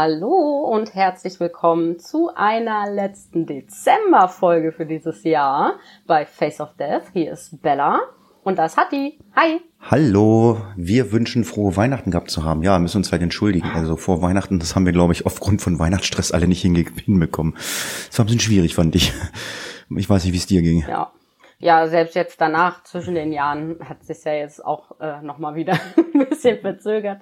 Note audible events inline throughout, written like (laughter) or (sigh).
Hallo und herzlich willkommen zu einer letzten Dezember-Folge für dieses Jahr bei Face of Death. Hier ist Bella und das hat die. Hi! Hallo, wir wünschen frohe Weihnachten gehabt zu haben. Ja, müssen uns halt entschuldigen. Also vor Weihnachten, das haben wir, glaube ich, aufgrund von Weihnachtsstress alle nicht hinbekommen. Das war ein bisschen schwierig, fand ich. Ich weiß nicht, wie es dir ging. Ja. Ja, selbst jetzt danach, zwischen den Jahren, hat sich ja jetzt auch äh, nochmal wieder (laughs) ein bisschen verzögert.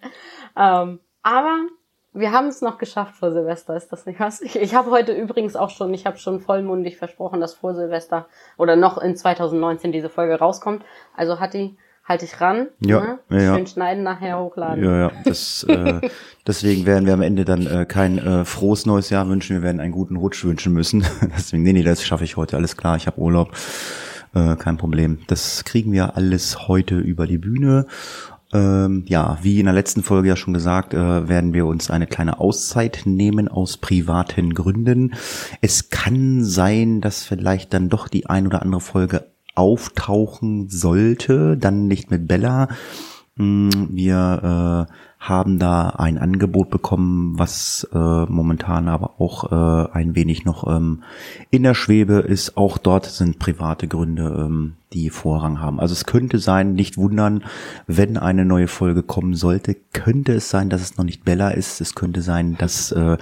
Ähm, aber wir haben es noch geschafft vor Silvester, ist das nicht was? Ich, ich habe heute übrigens auch schon, ich habe schon vollmundig versprochen, dass vor Silvester oder noch in 2019 diese Folge rauskommt. Also hat die, halt ich ran. Ja, ne? ja, Schön schneiden, nachher hochladen. Ja, ja. Das, äh, (laughs) deswegen werden wir am Ende dann äh, kein äh, frohes neues Jahr wünschen. Wir werden einen guten Rutsch wünschen müssen. (laughs) deswegen, nee, nee, das schaffe ich heute. Alles klar, ich habe Urlaub. Äh, kein Problem. Das kriegen wir alles heute über die Bühne. Ähm, ja, wie in der letzten Folge ja schon gesagt, äh, werden wir uns eine kleine Auszeit nehmen aus privaten Gründen. Es kann sein, dass vielleicht dann doch die ein oder andere Folge auftauchen sollte, dann nicht mit Bella. Mm, Wir äh, haben da ein Angebot bekommen, was äh, momentan aber auch äh, ein wenig noch ähm, in der Schwebe ist. Auch dort sind private Gründe, ähm, die Vorrang haben. Also es könnte sein, nicht wundern, wenn eine neue Folge kommen sollte, könnte es sein, dass es noch nicht Bella ist. Es könnte sein, dass äh,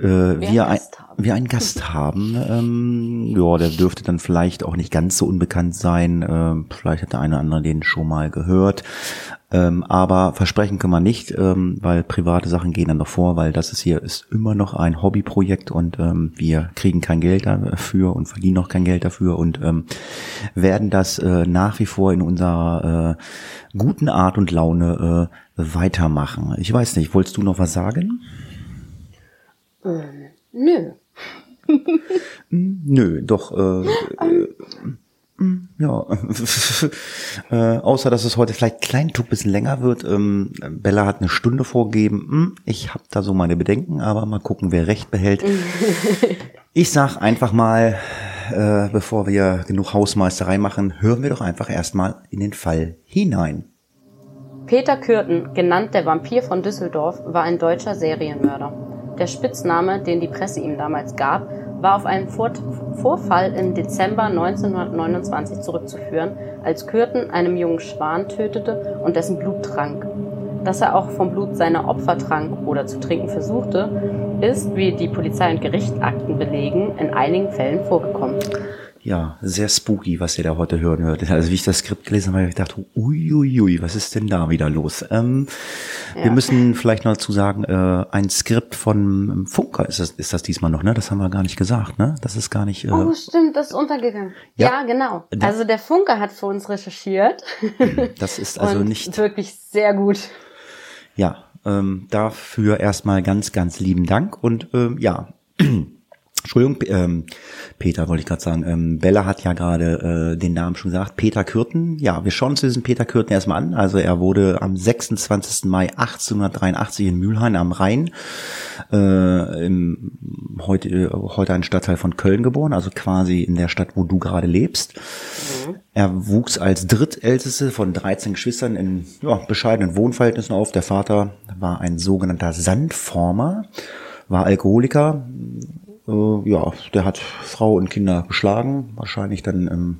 äh, wir, ein, wir einen Gast haben. Ähm, ja, der dürfte dann vielleicht auch nicht ganz so unbekannt sein. Ähm, vielleicht hat der eine oder andere den schon mal gehört. Ähm, aber versprechen können wir nicht, ähm, weil private Sachen gehen dann noch vor, weil das ist hier ist immer noch ein Hobbyprojekt und ähm, wir kriegen kein Geld dafür und verdienen noch kein Geld dafür und ähm, werden das äh, nach wie vor in unserer äh, guten Art und Laune äh, weitermachen. Ich weiß nicht, wolltest du noch was sagen? Nö. (laughs) Nö, doch. Äh, äh, ja, (laughs) äh, außer dass es heute vielleicht klein Tuck bisschen länger wird. Ähm, Bella hat eine Stunde vorgegeben. Hm, ich habe da so meine Bedenken, aber mal gucken, wer recht behält. (laughs) ich sag einfach mal, äh, bevor wir genug Hausmeisterei machen, hören wir doch einfach erstmal in den Fall hinein. Peter Kürten, genannt der Vampir von Düsseldorf, war ein deutscher Serienmörder. Der Spitzname, den die Presse ihm damals gab, war auf einen Vor Vorfall im Dezember 1929 zurückzuführen, als Kürten einem jungen Schwan tötete und dessen Blut trank. Dass er auch vom Blut seiner Opfer trank oder zu trinken versuchte, ist, wie die Polizei und Gerichtsakten belegen, in einigen Fällen vorgekommen. Ja, sehr spooky, was ihr da heute hören hört. Also wie ich das Skript gelesen habe, habe ich gedacht, uiuiui, was ist denn da wieder los? Ähm, Wir Ja. müssen vielleicht noch dazu sagen, äh, ein Skript von Funker ist das, ist das diesmal noch, ne? Das haben wir gar nicht gesagt, ne? Das ist gar nicht. Äh, Oh, stimmt, das ist untergegangen. Ja. Ja, genau. Also der Funker hat für uns recherchiert. das (laughs) ist also nicht. Wirklich sehr gut. Ja, ähm, dafür erstmal ganz, ganz lieben Dank und ähm, ja. (clears throat) Entschuldigung, ähm, Peter wollte ich gerade sagen. Ähm, Bella hat ja gerade äh, den Namen schon gesagt. Peter Kürten. Ja, wir schauen uns diesen Peter Kürten erstmal an. Also er wurde am 26. Mai 1883 in Mülheim am Rhein, äh, im, heute, äh, heute ein Stadtteil von Köln geboren, also quasi in der Stadt, wo du gerade lebst. Er wuchs als drittälteste von 13 Geschwistern in ja, bescheidenen Wohnverhältnissen auf. Der Vater war ein sogenannter Sandformer, war Alkoholiker. Äh, ja, der hat Frau und Kinder geschlagen, wahrscheinlich dann im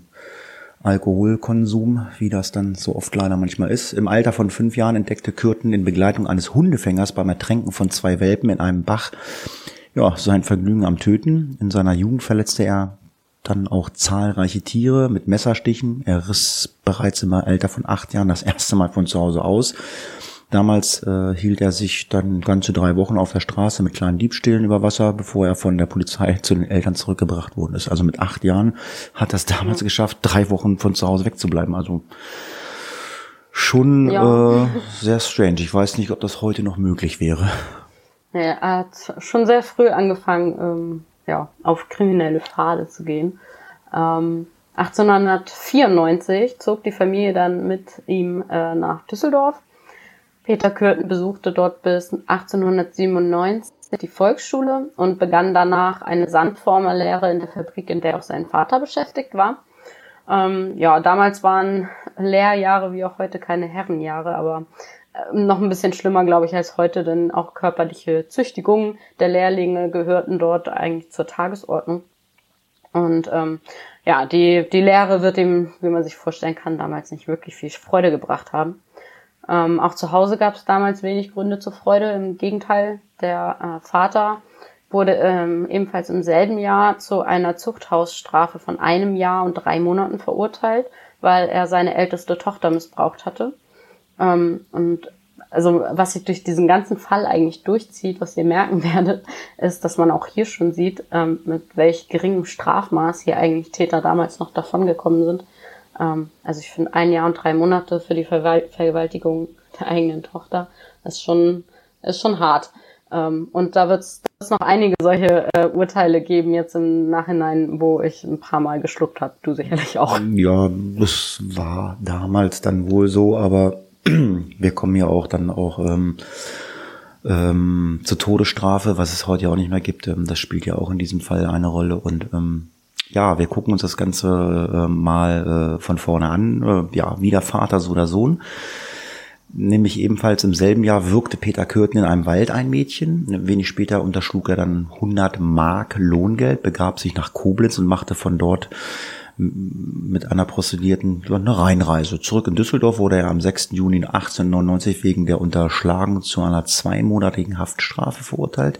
Alkoholkonsum, wie das dann so oft leider manchmal ist. Im Alter von fünf Jahren entdeckte Kürten in Begleitung eines Hundefängers beim Ertränken von zwei Welpen in einem Bach ja, sein Vergnügen am Töten. In seiner Jugend verletzte er dann auch zahlreiche Tiere mit Messerstichen. Er riss bereits im Alter von acht Jahren das erste Mal von zu Hause aus. Damals äh, hielt er sich dann ganze drei Wochen auf der Straße mit kleinen Diebstählen über Wasser, bevor er von der Polizei (laughs) zu den Eltern zurückgebracht worden ist. Also mit acht Jahren hat er es damals geschafft, drei Wochen von zu Hause wegzubleiben. Also schon Ja. äh, sehr strange. Ich weiß nicht, ob das heute noch möglich wäre. Ja, er hat schon sehr früh angefangen, ähm, ja, auf kriminelle Pfade zu gehen. Ähm, 1894 zog die Familie dann mit ihm äh, nach Düsseldorf. Peter Kürten besuchte dort bis 1897 die Volksschule und begann danach eine Sandformerlehre in der Fabrik, in der auch sein Vater beschäftigt war. Ähm, ja, damals waren Lehrjahre wie auch heute keine Herrenjahre, aber äh, noch ein bisschen schlimmer, glaube ich, als heute, denn auch körperliche Züchtigungen der Lehrlinge gehörten dort eigentlich zur Tagesordnung. Und ähm, ja, die, die Lehre wird ihm, wie man sich vorstellen kann, damals nicht wirklich viel Freude gebracht haben. Ähm, auch zu Hause gab es damals wenig Gründe zur Freude. Im Gegenteil, der äh, Vater wurde ähm, ebenfalls im selben Jahr zu einer Zuchthausstrafe von einem Jahr und drei Monaten verurteilt, weil er seine älteste Tochter missbraucht hatte. Ähm, und also was sich durch diesen ganzen Fall eigentlich durchzieht, was ihr merken (laughs) werdet, ist, dass man auch hier schon sieht, ähm, mit welch geringem Strafmaß hier eigentlich Täter damals noch davongekommen sind. Ähm, also ich finde ein Jahr und drei Monate für die Vergewaltigung der eigenen Tochter ist schon, ist schon hart. Ähm, und da wird es noch einige solche äh, Urteile geben jetzt im Nachhinein, wo ich ein paar Mal geschluckt habe. Du sicherlich auch. Ja, das war damals dann wohl so, aber (clears throat) wir kommen ja auch dann auch ähm, ähm, zur Todesstrafe, was es heute ja auch nicht mehr gibt. Ähm, das spielt ja auch in diesem Fall eine Rolle und ähm, ja, wir gucken uns das Ganze äh, mal äh, von vorne an. Äh, ja, wie der Vater, so der Sohn. Nämlich ebenfalls im selben Jahr wirkte Peter Kürten in einem Wald ein Mädchen. Wenig später unterschlug er dann 100 Mark Lohngeld, begab sich nach Koblenz und machte von dort mit einer Prostituierten eine Reinreise. Zurück in Düsseldorf wurde er am 6. Juni 1899 wegen der Unterschlagung zu einer zweimonatigen Haftstrafe verurteilt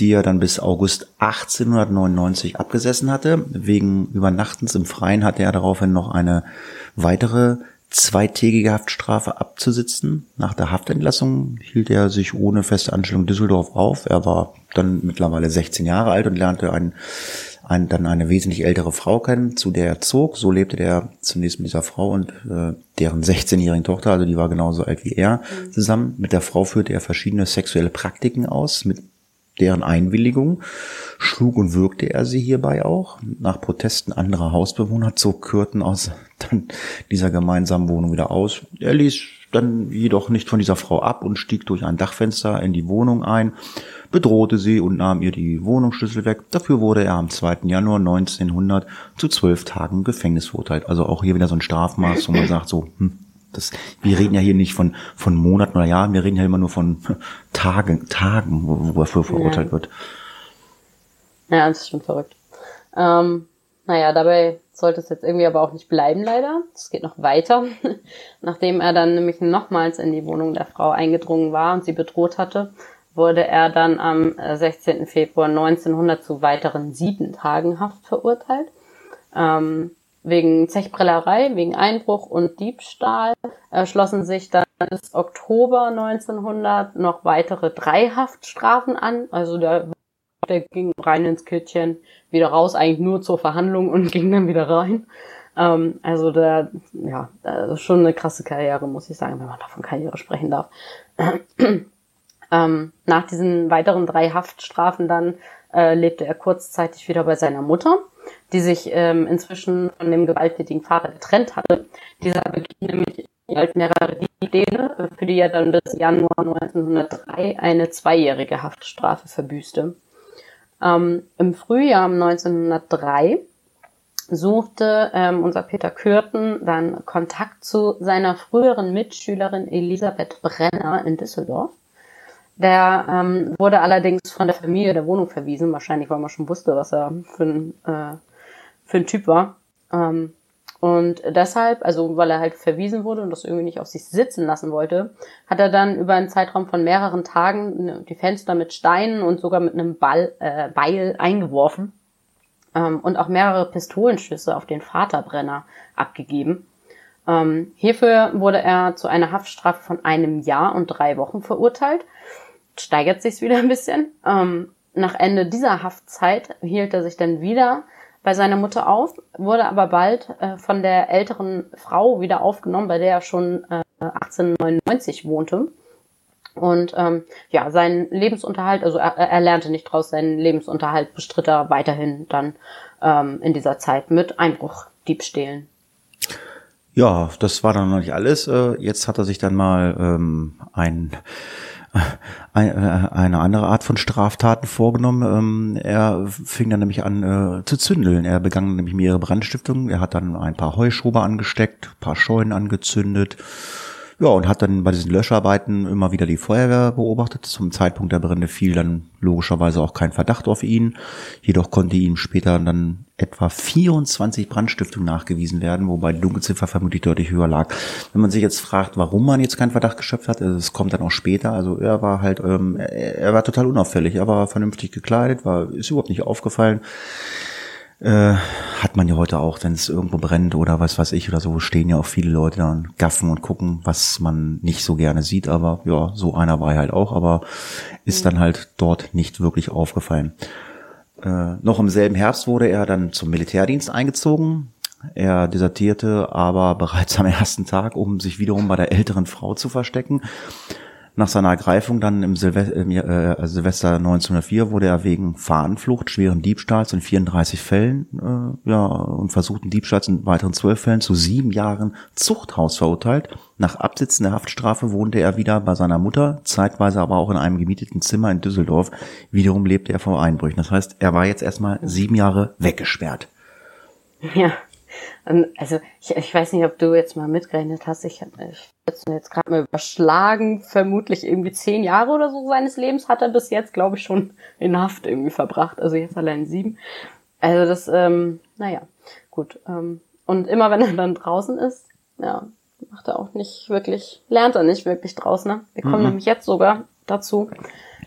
die er dann bis August 1899 abgesessen hatte. Wegen Übernachtens im Freien hatte er daraufhin noch eine weitere zweitägige Haftstrafe abzusitzen. Nach der Haftentlassung hielt er sich ohne feste Anstellung Düsseldorf auf. Er war dann mittlerweile 16 Jahre alt und lernte ein, ein, dann eine wesentlich ältere Frau kennen, zu der er zog. So lebte er zunächst mit dieser Frau und äh, deren 16-jährigen Tochter, also die war genauso alt wie er, mhm. zusammen. Mit der Frau führte er verschiedene sexuelle Praktiken aus, mit deren Einwilligung schlug und wirkte er sie hierbei auch. Nach Protesten anderer Hausbewohner zog Kürten aus (laughs) dann dieser gemeinsamen Wohnung wieder aus. Er ließ dann jedoch nicht von dieser Frau ab und stieg durch ein Dachfenster in die Wohnung ein, bedrohte sie und nahm ihr die Wohnungsschlüssel weg. Dafür wurde er am 2. Januar 1900 zu zwölf Tagen Gefängnis verurteilt. Also auch hier wieder so ein Strafmaß, wo man sagt so, hm, das, wir reden ja hier nicht von, von Monaten oder Jahren, wir reden ja immer nur von (laughs) Tagen, Tagen, wo, wo er für verurteilt ja. wird. Ja, das ist schon verrückt. Ähm, naja, dabei sollte es jetzt irgendwie aber auch nicht bleiben, leider. Es geht noch weiter. (laughs) Nachdem er dann nämlich nochmals in die Wohnung der Frau eingedrungen war und sie bedroht hatte, wurde er dann am 16. Äh, Februar 1900 zu weiteren sieben Tagen Haft verurteilt. Ähm, wegen Zechbrellerei, wegen Einbruch und Diebstahl äh, schlossen sich dann bis Oktober 1900 noch weitere drei Haftstrafen an. Also der, der ging rein ins Kittchen, wieder raus, eigentlich nur zur Verhandlung und (laughs) ging dann wieder rein. Ähm, also der, ja, ist schon eine krasse Karriere, muss ich sagen, wenn man davon Karriere sprechen darf. (clears throat) ähm, nach diesen weiteren drei Haftstrafen dann äh, lebte er kurzzeitig wieder bei seiner Mutter die sich ähm, inzwischen von dem gewalttätigen Vater getrennt hatte. Dieser beging nämlich als mehrere Diebstähle, für die er dann bis Januar 1903 eine zweijährige Haftstrafe verbüßte. Ähm, Im Frühjahr 1903 suchte ähm, unser Peter Kürten dann Kontakt zu seiner früheren Mitschülerin Elisabeth Brenner in Düsseldorf. Der ähm, wurde allerdings von der Familie der Wohnung verwiesen, wahrscheinlich weil man schon wusste, was er für ein äh, für ein Typ war. Ähm, und deshalb, also weil er halt verwiesen wurde und das irgendwie nicht auf sich sitzen lassen wollte, hat er dann über einen Zeitraum von mehreren Tagen die Fenster mit Steinen und sogar mit einem Ball, äh, Beil eingeworfen ähm, und auch mehrere Pistolenschüsse auf den Vaterbrenner abgegeben. Ähm, hierfür wurde er zu einer Haftstrafe von einem Jahr und drei Wochen verurteilt. Steigert sich's wieder ein bisschen. Ähm, nach Ende dieser Haftzeit hielt er sich dann wieder bei seiner Mutter auf, wurde aber bald äh, von der älteren Frau wieder aufgenommen, bei der er schon äh, 1899 wohnte. Und ähm, ja, sein Lebensunterhalt, also er, er lernte nicht draus, seinen Lebensunterhalt bestritt er weiterhin dann ähm, in dieser Zeit mit Einbruchdiebstählen. Ja, das war dann noch nicht alles. Äh, jetzt hat er sich dann mal ähm, ein, eine andere Art von Straftaten vorgenommen. Ähm, er fing dann nämlich an äh, zu zündeln. Er begann nämlich mehrere Brandstiftungen. Er hat dann ein paar Heuschober angesteckt, paar Scheunen angezündet ja, und hat dann bei diesen Löscharbeiten immer wieder die Feuerwehr beobachtet. Zum Zeitpunkt der Brände fiel dann logischerweise auch kein Verdacht auf ihn. Jedoch konnte ihm später dann etwa 24 Brandstiftungen nachgewiesen werden, wobei die Dunkelziffer vermutlich deutlich höher lag. Wenn man sich jetzt fragt, warum man jetzt keinen Verdacht geschöpft hat, also es kommt dann auch später. Also er war halt, ähm, er war total unauffällig, er war vernünftig gekleidet, war ist überhaupt nicht aufgefallen. Äh, hat man ja heute auch, wenn es irgendwo brennt oder was weiß ich oder so, stehen ja auch viele Leute da und gaffen und gucken, was man nicht so gerne sieht. Aber ja, so einer war halt auch, aber ist dann halt dort nicht wirklich aufgefallen. Äh, noch im selben Herbst wurde er dann zum Militärdienst eingezogen. Er desertierte aber (laughs) bereits am ersten Tag, um sich wiederum bei der älteren Frau zu verstecken. Nach seiner Ergreifung dann im Silvester, äh, also Silvester 1904 wurde er wegen Fahnenflucht, schweren Diebstahls in 34 Fällen äh, ja, und versuchten Diebstahls in weiteren zwölf Fällen zu sieben Jahren Zuchthaus verurteilt. Nach Absitzen der Haftstrafe wohnte er wieder bei seiner Mutter, zeitweise aber auch in einem gemieteten Zimmer in Düsseldorf. Wiederum lebte er vor Einbrüchen. Das heißt, er war jetzt erstmal sieben Jahre weggesperrt. Ja. Also ich, ich weiß nicht, ob du jetzt mal mitgerechnet hast. Ich, ich jetzt gerade mal überschlagen. Vermutlich irgendwie zehn Jahre oder so seines Lebens hat er bis jetzt, glaube ich, schon in Haft irgendwie verbracht. Also jetzt allein sieben. Also das, ähm, naja, gut. Ähm, und immer wenn er dann draußen ist, ja, macht er auch nicht wirklich, lernt er nicht wirklich draußen. Ne? Wir kommen mhm. nämlich jetzt sogar dazu,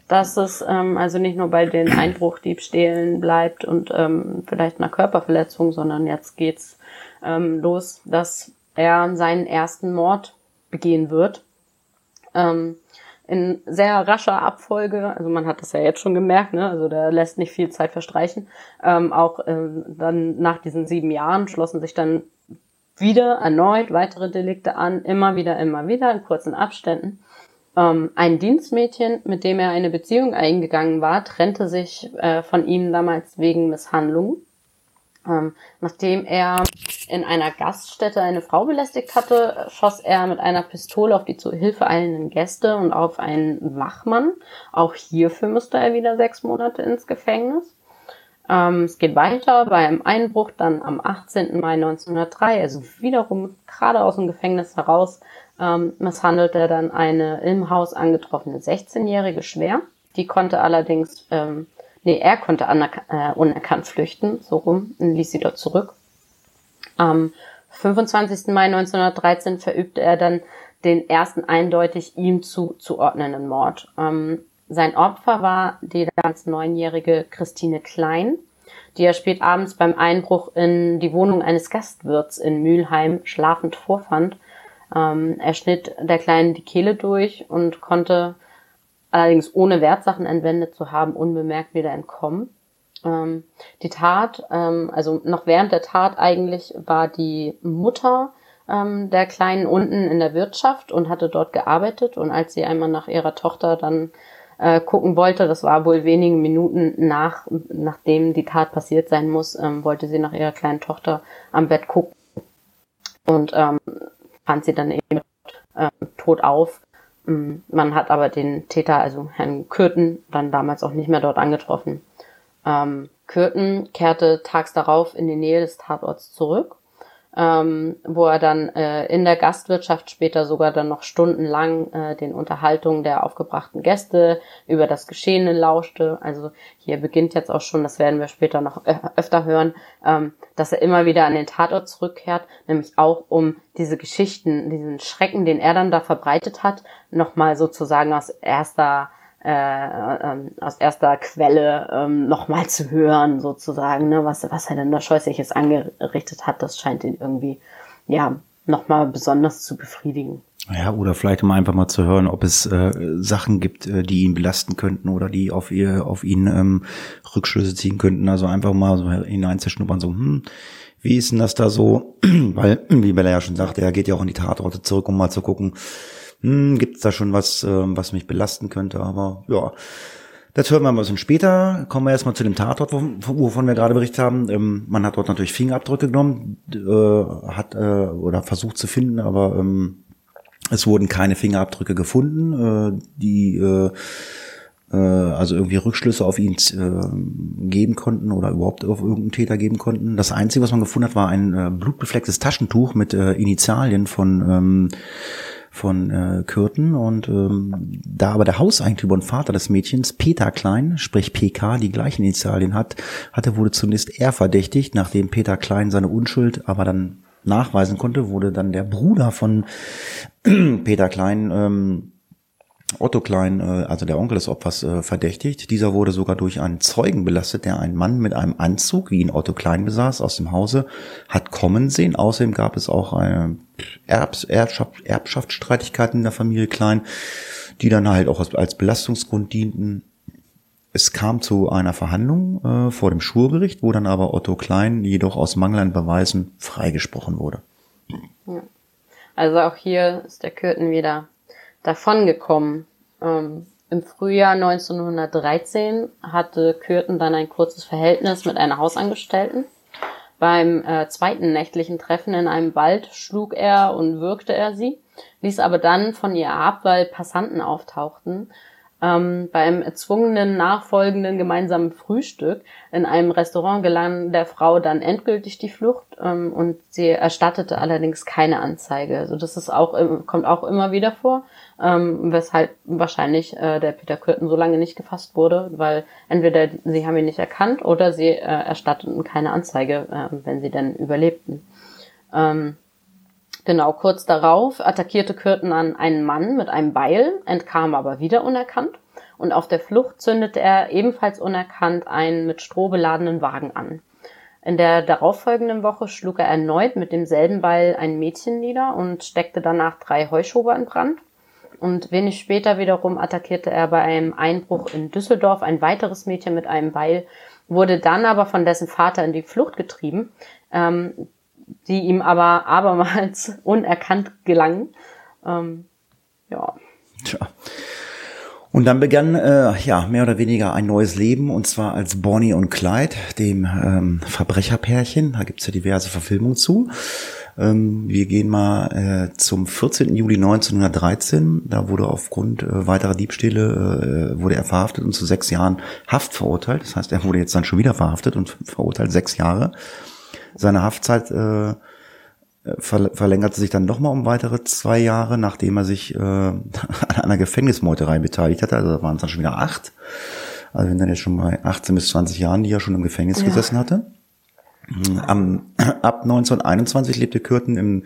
dass es ähm, also nicht nur bei den Einbruchdiebstählen bleibt und ähm, vielleicht einer Körperverletzung, sondern jetzt geht's ähm, los, dass er seinen ersten Mord begehen wird. Ähm, in sehr rascher Abfolge, also man hat das ja jetzt schon gemerkt, ne? also da lässt nicht viel Zeit verstreichen. Ähm, auch ähm, dann nach diesen sieben Jahren schlossen sich dann wieder erneut weitere Delikte an, immer wieder, immer wieder in kurzen Abständen. Ähm, ein Dienstmädchen, mit dem er eine Beziehung eingegangen war, trennte sich äh, von ihm damals wegen Misshandlung. Ähm, nachdem er in einer Gaststätte eine Frau belästigt hatte, schoss er mit einer Pistole auf die zu Hilfe eilenden Gäste und auf einen Wachmann. Auch hierfür musste er wieder sechs Monate ins Gefängnis. Ähm, es geht weiter bei einem Einbruch dann am 18. Mai 1903, also wiederum gerade aus dem Gefängnis heraus, ähm, misshandelt er dann eine im Haus angetroffene 16-Jährige schwer. Die konnte allerdings ähm, Nee, er konnte äh, unerkannt flüchten, so rum, und ließ sie dort zurück. Am 25. Mai 1913 verübte er dann den ersten eindeutig ihm zuzuordnenden Mord. Ähm, sein Opfer war die damals neunjährige Christine Klein, die er spät abends beim Einbruch in die Wohnung eines Gastwirts in Mülheim schlafend vorfand. Ähm, er schnitt der Kleinen die Kehle durch und konnte allerdings ohne Wertsachen entwendet zu haben, unbemerkt wieder entkommen. Ähm, die Tat, ähm, also noch während der Tat eigentlich, war die Mutter ähm, der Kleinen unten in der Wirtschaft und hatte dort gearbeitet. Und als sie einmal nach ihrer Tochter dann äh, gucken wollte, das war wohl wenige Minuten nach, nachdem die Tat passiert sein muss, ähm, wollte sie nach ihrer kleinen Tochter am Bett gucken und ähm, fand sie dann eben äh, tot auf man hat aber den Täter, also Herrn Kürten, dann damals auch nicht mehr dort angetroffen. Ähm, Kürten kehrte tags darauf in die Nähe des Tatorts zurück ähm, wo er dann äh, in der Gastwirtschaft später sogar dann noch stundenlang äh, den Unterhaltungen der aufgebrachten Gäste über das Geschehene lauschte. Also hier beginnt jetzt auch schon, das werden wir später noch öfter hören, ähm, dass er immer wieder an den Tatort zurückkehrt, nämlich auch um diese Geschichten, diesen Schrecken, den er dann da verbreitet hat, nochmal sozusagen aus erster äh, ähm, aus erster Quelle ähm, nochmal zu hören, sozusagen, ne, was, was er denn da Scheußliches angerichtet hat, das scheint ihn irgendwie, ja, nochmal besonders zu befriedigen. Ja, oder vielleicht mal einfach mal zu hören, ob es äh, Sachen gibt, äh, die ihn belasten könnten oder die auf ihr, auf ihn ähm, Rückschlüsse ziehen könnten. Also einfach mal so hineinzuschnuppern, so, hm, wie ist denn das da so? (clears throat) Weil, wie Bella ja schon sagte, er geht ja auch in die Tatorte zurück, um mal zu gucken, hm, gibt es da schon was, äh, was mich belasten könnte, aber ja. Das hören wir mal ein bisschen später. Kommen wir erstmal zu dem Tatort, wovon wir gerade berichtet haben. Ähm, man hat dort natürlich Fingerabdrücke genommen, äh, hat äh, oder versucht zu finden, aber ähm, es wurden keine Fingerabdrücke gefunden, äh, die äh, äh, also irgendwie Rückschlüsse auf ihn äh, geben konnten oder überhaupt auf irgendeinen Täter geben konnten. Das Einzige, was man gefunden hat, war ein blutbeflecktes Taschentuch mit Initialien von ähm, von äh, Kürten und ähm, da aber der Hauseigentümer und Vater des Mädchens Peter Klein, sprich PK, die gleichen Initialien hat, hatte wurde zunächst er verdächtigt, nachdem Peter Klein seine Unschuld aber dann nachweisen konnte, wurde dann der Bruder von (clears throat) Peter Klein ähm, Otto Klein, äh, also der Onkel des Opfers, äh, verdächtigt. Dieser wurde sogar durch einen Zeugen belastet, der einen Mann mit einem Anzug, wie ihn Otto Klein besaß, aus dem Hause hat kommen sehen. Außerdem gab es auch eine Erbs Erbschaft Erbschaftsstreitigkeiten in der Familie Klein, die dann halt auch als Belastungsgrund dienten. Es kam zu einer Verhandlung äh, vor dem Schurgericht, wo dann aber Otto Klein jedoch aus Mangel an Beweisen freigesprochen wurde. Also auch hier ist der Kürten wieder davongekommen. Ähm, Im Frühjahr 1913 hatte Kürten dann ein kurzes Verhältnis mit einer Hausangestellten. Beim äh, zweiten nächtlichen Treffen in einem Wald schlug er und würgte er sie, ließ aber dann von ihr ab, weil Passanten auftauchten ähm, beim erzwungenen nachfolgenden gemeinsamen Frühstück in einem Restaurant gelang der Frau dann endgültig die Flucht ähm, und sie erstattete allerdings keine Anzeige. Also das ist auch kommt auch immer wieder vor, ähm, weshalb wahrscheinlich äh, der Peter Kürten so lange nicht gefasst wurde, weil entweder sie haben ihn nicht erkannt oder sie äh, erstatteten keine Anzeige, äh, wenn sie denn überlebten. Genau, kurz darauf attackierte Kürten an einen Mann mit einem Beil, entkam aber wieder unerkannt und auf der Flucht zündete er ebenfalls unerkannt einen mit Stroh beladenen Wagen an. In der darauffolgenden Woche schlug er erneut mit demselben Beil ein Mädchen nieder und steckte danach drei Heuschober in Brand. Und wenig später wiederum attackierte er bei einem Einbruch in Düsseldorf ein weiteres Mädchen mit einem Beil, wurde dann aber von dessen Vater in die Flucht getrieben. Ähm, die ihm aber abermals (laughs) unerkannt gelangen. Ähm, ja. Tja. Und dann begann äh, ja mehr oder weniger ein neues Leben und zwar als Bonnie und Clyde, dem ähm, Verbrecherpärchen. Da gibt's ja diverse Verfilmungen zu. Ähm, wir gehen mal äh, zum 14. Juli 1913. Da wurde aufgrund äh, weiterer Diebstähle äh, wurde er verhaftet und zu sechs Jahren Haft verurteilt. Das heißt, er wurde jetzt dann schon wieder verhaftet und verurteilt sechs Jahre. Seine Haftzeit äh, ver verlängerte sich dann nochmal um weitere zwei Jahre, nachdem er sich äh, (laughs) an einer Gefängnismeuterei beteiligt hatte. Also da waren es dann schon wieder acht. Also wenn dann jetzt schon bei 18 bis 20 Jahren, die er schon im Gefängnis ja. gesessen hatte. Am, (clears throat) ab 1921 lebte Kürten im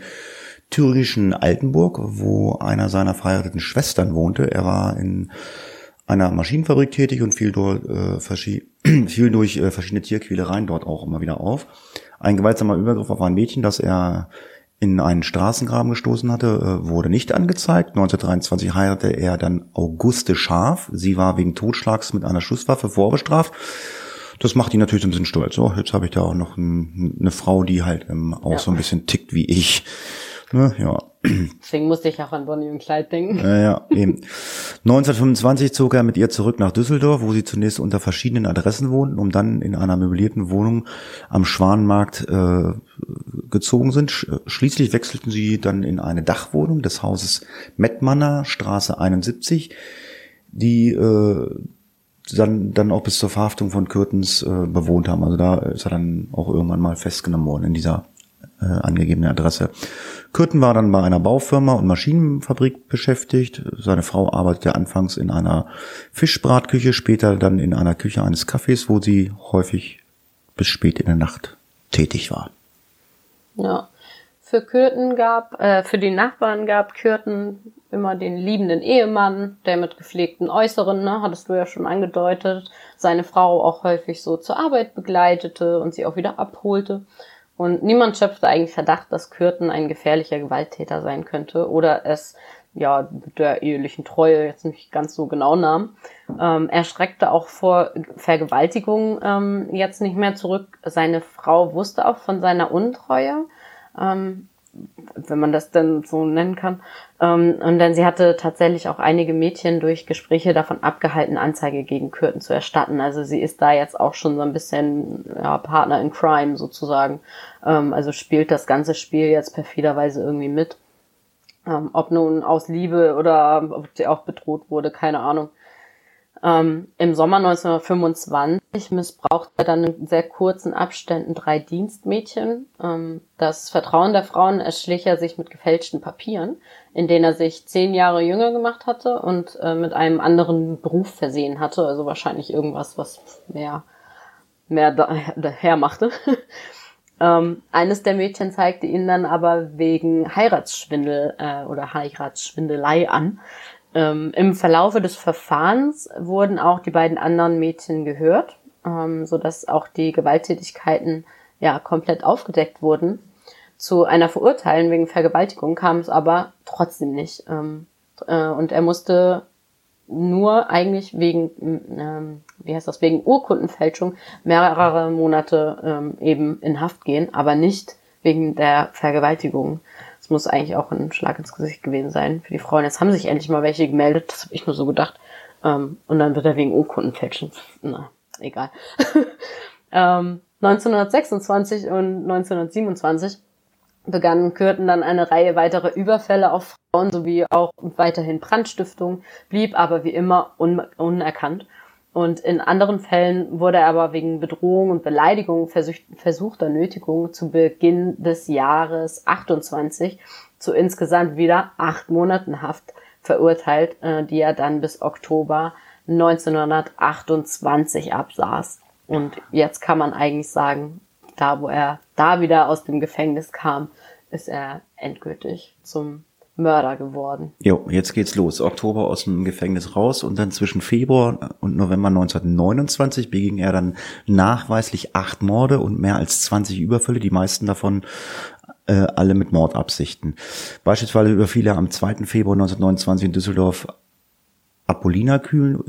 thüringischen Altenburg, wo einer seiner verheirateten Schwestern wohnte. Er war in einer Maschinenfabrik tätig und fiel, dort, äh, (clears throat) fiel durch äh, verschiedene Tierquälereien dort auch immer wieder auf. Ein gewaltsamer Übergriff auf ein Mädchen, das er in einen Straßengraben gestoßen hatte, äh, wurde nicht angezeigt. 1923 heiratete er dann Auguste Scharf. Sie war wegen Totschlags mit einer Schusswaffe vorbestraft. Das macht ihn natürlich ein bisschen stolz. So, jetzt habe ich da auch noch ein, eine Frau, die halt ähm, auch ja. so ein bisschen tickt wie ich. Ne? Ja. Deswegen musste ich auch an Bonnie und Clyde denken. Ja, ja, eben. 1925 zog er mit ihr zurück nach Düsseldorf, wo sie zunächst unter verschiedenen Adressen wohnten, um dann in einer möblierten Wohnung am Schwanenmarkt äh, gezogen sind. Schließlich wechselten sie dann in eine Dachwohnung des Hauses Mettmanner, Straße 71, die äh, dann, dann auch bis zur Verhaftung von Kürtens äh, bewohnt haben. Also da ist er dann auch irgendwann mal festgenommen worden in dieser äh, angegebene Adresse. Kürten war dann bei einer Baufirma und Maschinenfabrik beschäftigt. Seine Frau arbeitete anfangs in einer Fischbratküche, später dann in einer Küche eines Cafés, wo sie häufig bis spät in der Nacht tätig war. Ja. Für Kürten gab, äh, für die Nachbarn gab Kürten immer den liebenden Ehemann, der mit gepflegten Äußeren, ne, hattest du ja schon angedeutet, seine Frau auch häufig so zur Arbeit begleitete und sie auch wieder abholte. Und niemand schöpfte eigentlich Verdacht, dass Kürten ein gefährlicher Gewalttäter sein könnte oder es ja der ehelichen Treue jetzt nicht ganz so genau nahm. Ähm, er schreckte auch vor Vergewaltigung ähm, jetzt nicht mehr zurück. Seine Frau wusste auch von seiner Untreue. Ähm, wenn man das denn so nennen kann. Ähm, und denn sie hatte tatsächlich auch einige Mädchen durch Gespräche davon abgehalten, Anzeige gegen Kürten zu erstatten. Also sie ist da jetzt auch schon so ein bisschen ja, Partner in Crime sozusagen. Ähm, also spielt das ganze Spiel jetzt perfiderweise irgendwie mit. Ähm, ob nun aus Liebe oder ob sie auch bedroht wurde, keine Ahnung. Ähm, Im Sommer 1925 missbraucht er dann in sehr kurzen Abständen drei Dienstmädchen. Ähm, das Vertrauen der Frauen erschlich er sich mit gefälschten Papieren, in denen er sich zehn Jahre jünger gemacht hatte und äh, mit einem anderen Beruf versehen hatte. Also wahrscheinlich irgendwas, was mehr, mehr daher (laughs) machte. (laughs) ähm, eines der Mädchen zeigte ihn dann aber wegen Heiratsschwindel äh, oder Heiratsschwindelei an. Ähm, Im Verlaufe des Verfahrens wurden auch die beiden anderen Mädchen gehört, ähm, so dass auch die Gewalttätigkeiten ja komplett aufgedeckt wurden. Zu einer Verurteilung wegen Vergewaltigung kam es aber trotzdem nicht. Ähm, äh, und er musste nur eigentlich wegen, ähm, wie heißt das, wegen Urkundenfälschung mehrere Monate ähm, eben in Haft gehen, aber nicht wegen der Vergewaltigung. Das muss eigentlich auch ein Schlag ins Gesicht gewesen sein für die Frauen. Jetzt haben sich endlich mal welche gemeldet, das habe ich nur so gedacht. Ähm, und dann wird er wegen Urkundenfälschen. Na, egal. (laughs) ähm, 1926 und 1927 begannen Kürten dann eine Reihe weiterer Überfälle auf Frauen sowie auch weiterhin Brandstiftung, blieb aber wie immer un unerkannt. Und in anderen Fällen wurde er aber wegen Bedrohung und Beleidigung versuchter Nötigung zu Beginn des Jahres 28 zu insgesamt wieder acht Monaten Haft verurteilt, äh, die er dann bis Oktober 1928 absaß. Und jetzt kann man eigentlich sagen, da wo er da wieder aus dem Gefängnis kam, ist er endgültig zum Mörder geworden. Jo, jetzt geht's los. Oktober aus dem Gefängnis raus und dann zwischen Februar und November 1929 beging er dann nachweislich acht Morde und mehr als 20 Überfälle, die meisten davon äh, alle mit Mordabsichten. Beispielsweise überfiel er am 2. Februar 1929 in Düsseldorf Apollina kühn,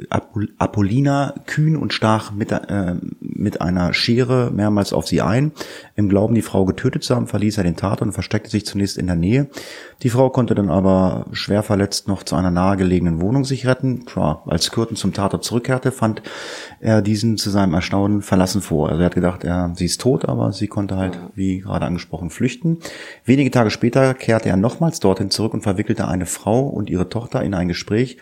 Apollina kühn und stach mit, äh, mit einer Schere mehrmals auf sie ein. Im Glauben, die Frau getötet zu haben, verließ er den Tatort und versteckte sich zunächst in der Nähe. Die Frau konnte dann aber schwer verletzt noch zu einer nahegelegenen Wohnung sich retten. Tja, als Kürten zum Tatort zurückkehrte, fand er diesen zu seinem Erstaunen verlassen vor. Also er hat gedacht, er, sie ist tot, aber sie konnte halt, wie gerade angesprochen, flüchten. Wenige Tage später kehrte er nochmals dorthin zurück und verwickelte eine Frau und ihre Tochter in ein Gespräch,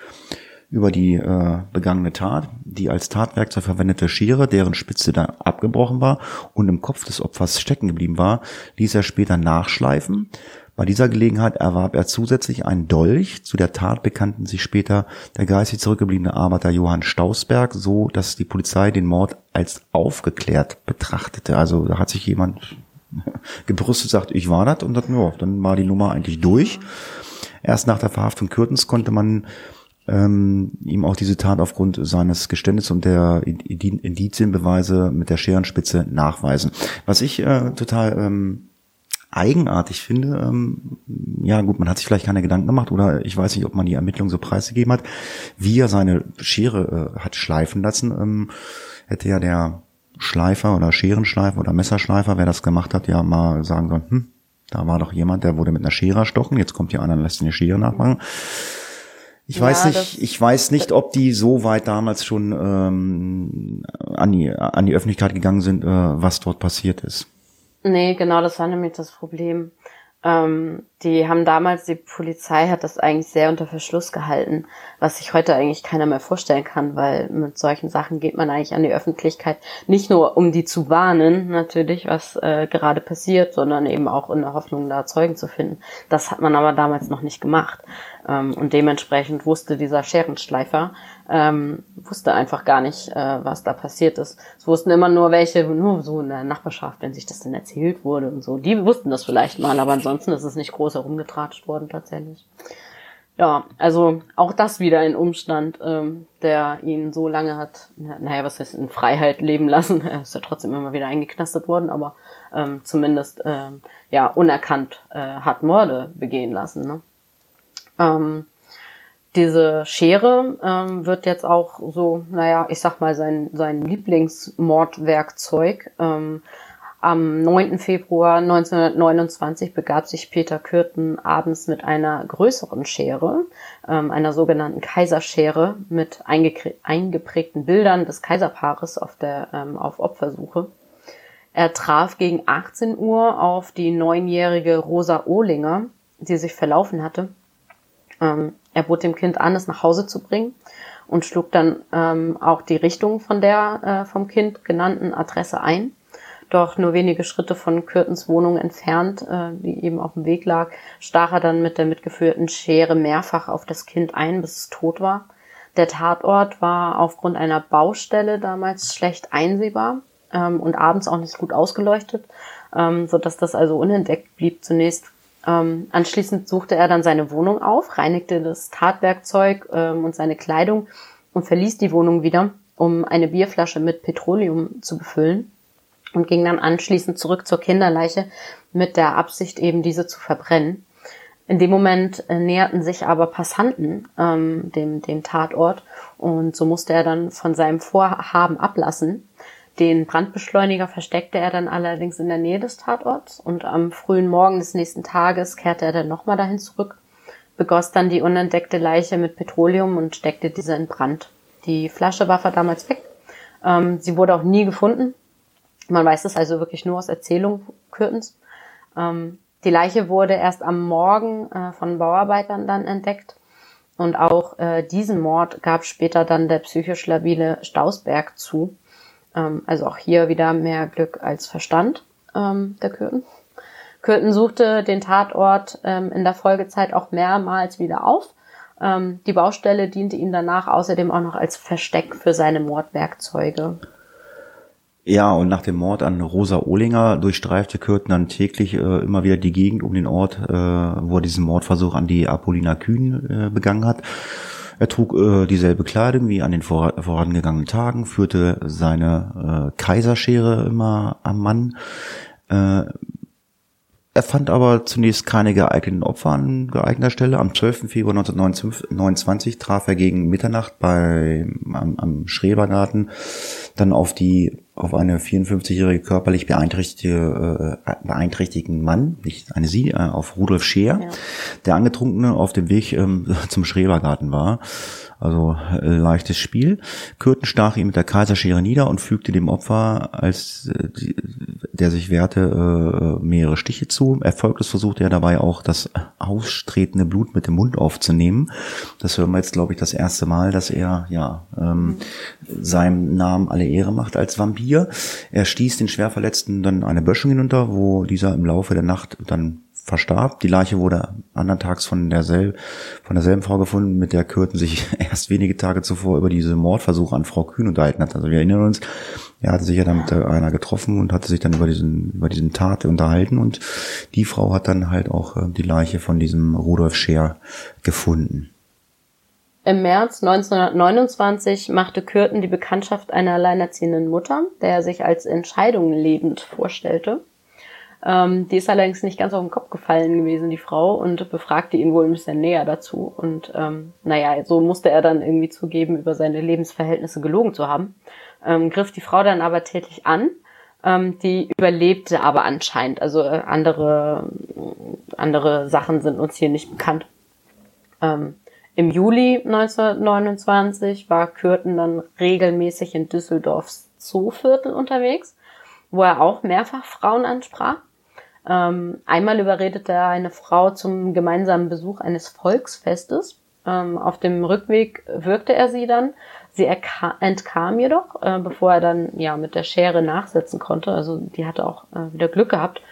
über die äh, begangene Tat, die als Tatwerkzeug verwendete Schere, deren Spitze dann abgebrochen war und im Kopf des Opfers stecken geblieben war, ließ er später nachschleifen. Bei dieser Gelegenheit erwarb er zusätzlich einen Dolch. Zu der Tat bekannten sich später der geistig zurückgebliebene Arbeiter Johann Stausberg, so dass die Polizei den Mord als aufgeklärt betrachtete. Also da hat sich jemand (laughs) gebrüstet, sagt, ich war das und das, ja, dann war die Nummer eigentlich durch. Erst nach der Verhaftung Kürtens konnte man ähm, ihm auch diese Tat aufgrund seines Geständnisses und der Indizienbeweise mit der Scherenspitze nachweisen. Was ich äh, total ähm, eigenartig finde, ähm, ja gut, man hat sich vielleicht keine Gedanken gemacht oder ich weiß nicht, ob man die Ermittlung so preisgegeben hat, wie er seine Schere äh, hat schleifen lassen, ähm, hätte ja der Schleifer oder Scherenschleifer oder Messerschleifer, wer das gemacht hat, ja mal sagen sollen, hm, da war doch jemand, der wurde mit einer Schere erstochen, jetzt kommt hier einer und lässt eine Schere nachmachen. Ich ja, weiß nicht, ich weiß nicht, ob die so weit damals schon ähm, an, die, an die Öffentlichkeit gegangen sind, äh, was dort passiert ist. Nee, genau, das war nämlich das Problem. Ähm, die haben damals, die Polizei hat das eigentlich sehr unter Verschluss gehalten, was sich heute eigentlich keiner mehr vorstellen kann, weil mit solchen Sachen geht man eigentlich an die Öffentlichkeit, nicht nur um die zu warnen, natürlich, was äh, gerade passiert, sondern eben auch in der Hoffnung, da Zeugen zu finden. Das hat man aber damals noch nicht gemacht. Ähm, und dementsprechend wusste dieser Scherenschleifer, ähm, wusste einfach gar nicht, äh, was da passiert ist. Es wussten immer nur welche, nur so in der Nachbarschaft, wenn sich das denn erzählt wurde und so. Die wussten das vielleicht mal, aber ansonsten ist es nicht groß herumgetratscht worden tatsächlich. Ja, also auch das wieder ein Umstand, ähm, der ihn so lange hat, naja, was heißt in Freiheit leben lassen. (laughs) Er ist ja trotzdem immer wieder eingeknastet worden, aber ähm, zumindest ähm, ja unerkannt äh, hat Morde begehen lassen. Ne? Ähm, diese Schere ähm, wird jetzt auch so, naja, ich sag mal, sein, sein Lieblingsmordwerkzeug. Ähm, Am 9. Februar 1929 begab sich Peter Kürten abends mit einer größeren Schere, ähm, einer sogenannten Kaiserschere, mit eingeprägten Bildern des Kaiserpaares auf, der, ähm, auf Opfersuche. Er traf gegen 18 Uhr auf die neunjährige Rosa Ohlinger, die sich verlaufen hatte. Ähm, er bot dem Kind an, es nach Hause zu bringen und schlug dann ähm, auch die Richtung von der äh, vom Kind genannten Adresse ein. Doch nur wenige Schritte von Kürtens Wohnung entfernt, äh, die eben auf dem Weg lag, stach er dann mit der mitgeführten Schere mehrfach auf das Kind ein, bis es tot war. Der Tatort war aufgrund einer Baustelle damals schlecht einsehbar ähm, und abends auch nicht gut ausgeleuchtet, ähm, so dass das also unentdeckt blieb zunächst. Ähm, anschließend suchte er dann seine Wohnung auf, reinigte das Tatwerkzeug ähm, und seine Kleidung und verließ die Wohnung wieder, um eine Bierflasche mit Petroleum zu befüllen und ging dann anschließend zurück zur Kinderleiche mit der Absicht, eben diese zu verbrennen. In dem Moment äh, näherten sich aber Passanten ähm, dem, dem Tatort und so musste er dann von seinem Vorhaben ablassen. Den Brandbeschleuniger versteckte er dann allerdings in der Nähe des Tatorts und am frühen Morgen des nächsten Tages kehrte er dann nochmal dahin zurück, begoss dann die unentdeckte Leiche mit Petroleum und steckte diese in Brand. Die Flasche war damals weg. Ähm, sie wurde auch nie gefunden man weiß es also wirklich nur aus Erzählung Kürtens. Ähm, die Leiche wurde erst am Morgen äh, von Bauarbeitern dann entdeckt. Und auch äh, diesen Mord gab später dann der psychisch labile Stausberg zu. Ähm, also auch hier wieder mehr Glück als Verstand ähm, der Kürten. Kürten suchte den Tatort ähm, in der Folgezeit auch mehrmals wieder auf. Ähm, die Baustelle diente ihm danach außerdem auch noch als Versteck für seine Mordwerkzeuge. Ja, und nach dem Mord an Rosa Ohlinger durchstreifte Kürten dann täglich äh, immer wieder die Gegend um den Ort, äh, wo er diesen Mordversuch an die Apollina Kühn äh, begangen hat. Er trug äh, dieselbe Kleidung wie an den vor, vorangegangenen Tagen, führte seine äh, Kaiserschere immer am Mann. Äh, er fand aber zunächst keine geeigneten Opfer an geeigneter Stelle. Am 12. Februar 1929 traf er gegen Mitternacht bei, am, am Schrebergarten dann auf die auf eine 54-jährige körperlich beeinträchtigte, äh, beeinträchtigten Mann, nicht eine sie, äh, auf Rudolf Scheer, ja. der Angetrunkene auf dem Weg ähm, (laughs) zum Schrebergarten war. Also äh, leichtes Spiel. Kürten stach ihm mit der Kaiserschere nieder und fügte dem Opfer, als äh, der sich wehrte, äh, mehrere Stiche zu. Erfolglos versuchte er dabei auch das austretende Blut mit dem Mund aufzunehmen. Das hören wir jetzt, glaube ich, das erste Mal, dass er ja ähm, seinem Namen alle Ehre macht als Vampir. Er stieß den Schwerverletzten dann eine Böschung hinunter, wo dieser im Laufe der Nacht dann verstarb. Die Leiche wurde andern Tags von, derselben, von derselben Frau gefunden, mit der Kürten sich (laughs) erst wenige Tage zuvor über diese Mordversuche an Frau Kühn unterhalten hat. Also wir erinnern uns, er hatte sich ja dann mit einer getroffen und hatte sich dann über diesen, über diesen Tat unterhalten und die Frau hat dann halt auch äh, die Leiche von diesem Rudolf Scheer gefunden. Im März 1929 machte Kürten die Bekanntschaft einer alleinerziehenden Mutter, der er sich als Entscheidung lebend vorstellte. Ähm, die ist allerdings nicht ganz auf den Kopf gefallen gewesen, die Frau, und befragte ihn wohl ein bisschen näher dazu. Und ähm, naja, so musste er dann irgendwie zugeben, über seine Lebensverhältnisse gelogen zu haben. Ähm, griff die Frau dann aber tätig an. Ähm, die überlebte aber anscheinend. Also äh, andere, andere Sachen sind uns hier nicht bekannt. Ähm, Im Juli 1929 war Kürten dann regelmäßig in Düsseldorfs Zooviertel unterwegs, wo er auch mehrfach Frauen ansprach. Ähm, einmal überredete er eine Frau zum gemeinsamen Besuch eines Volksfestes. Ähm, auf dem Rückweg wirkte er sie dann. Sie entkam jedoch, äh, bevor er dann ja mit der Schere nachsetzen konnte. Also die hatte auch äh, wieder Glück gehabt.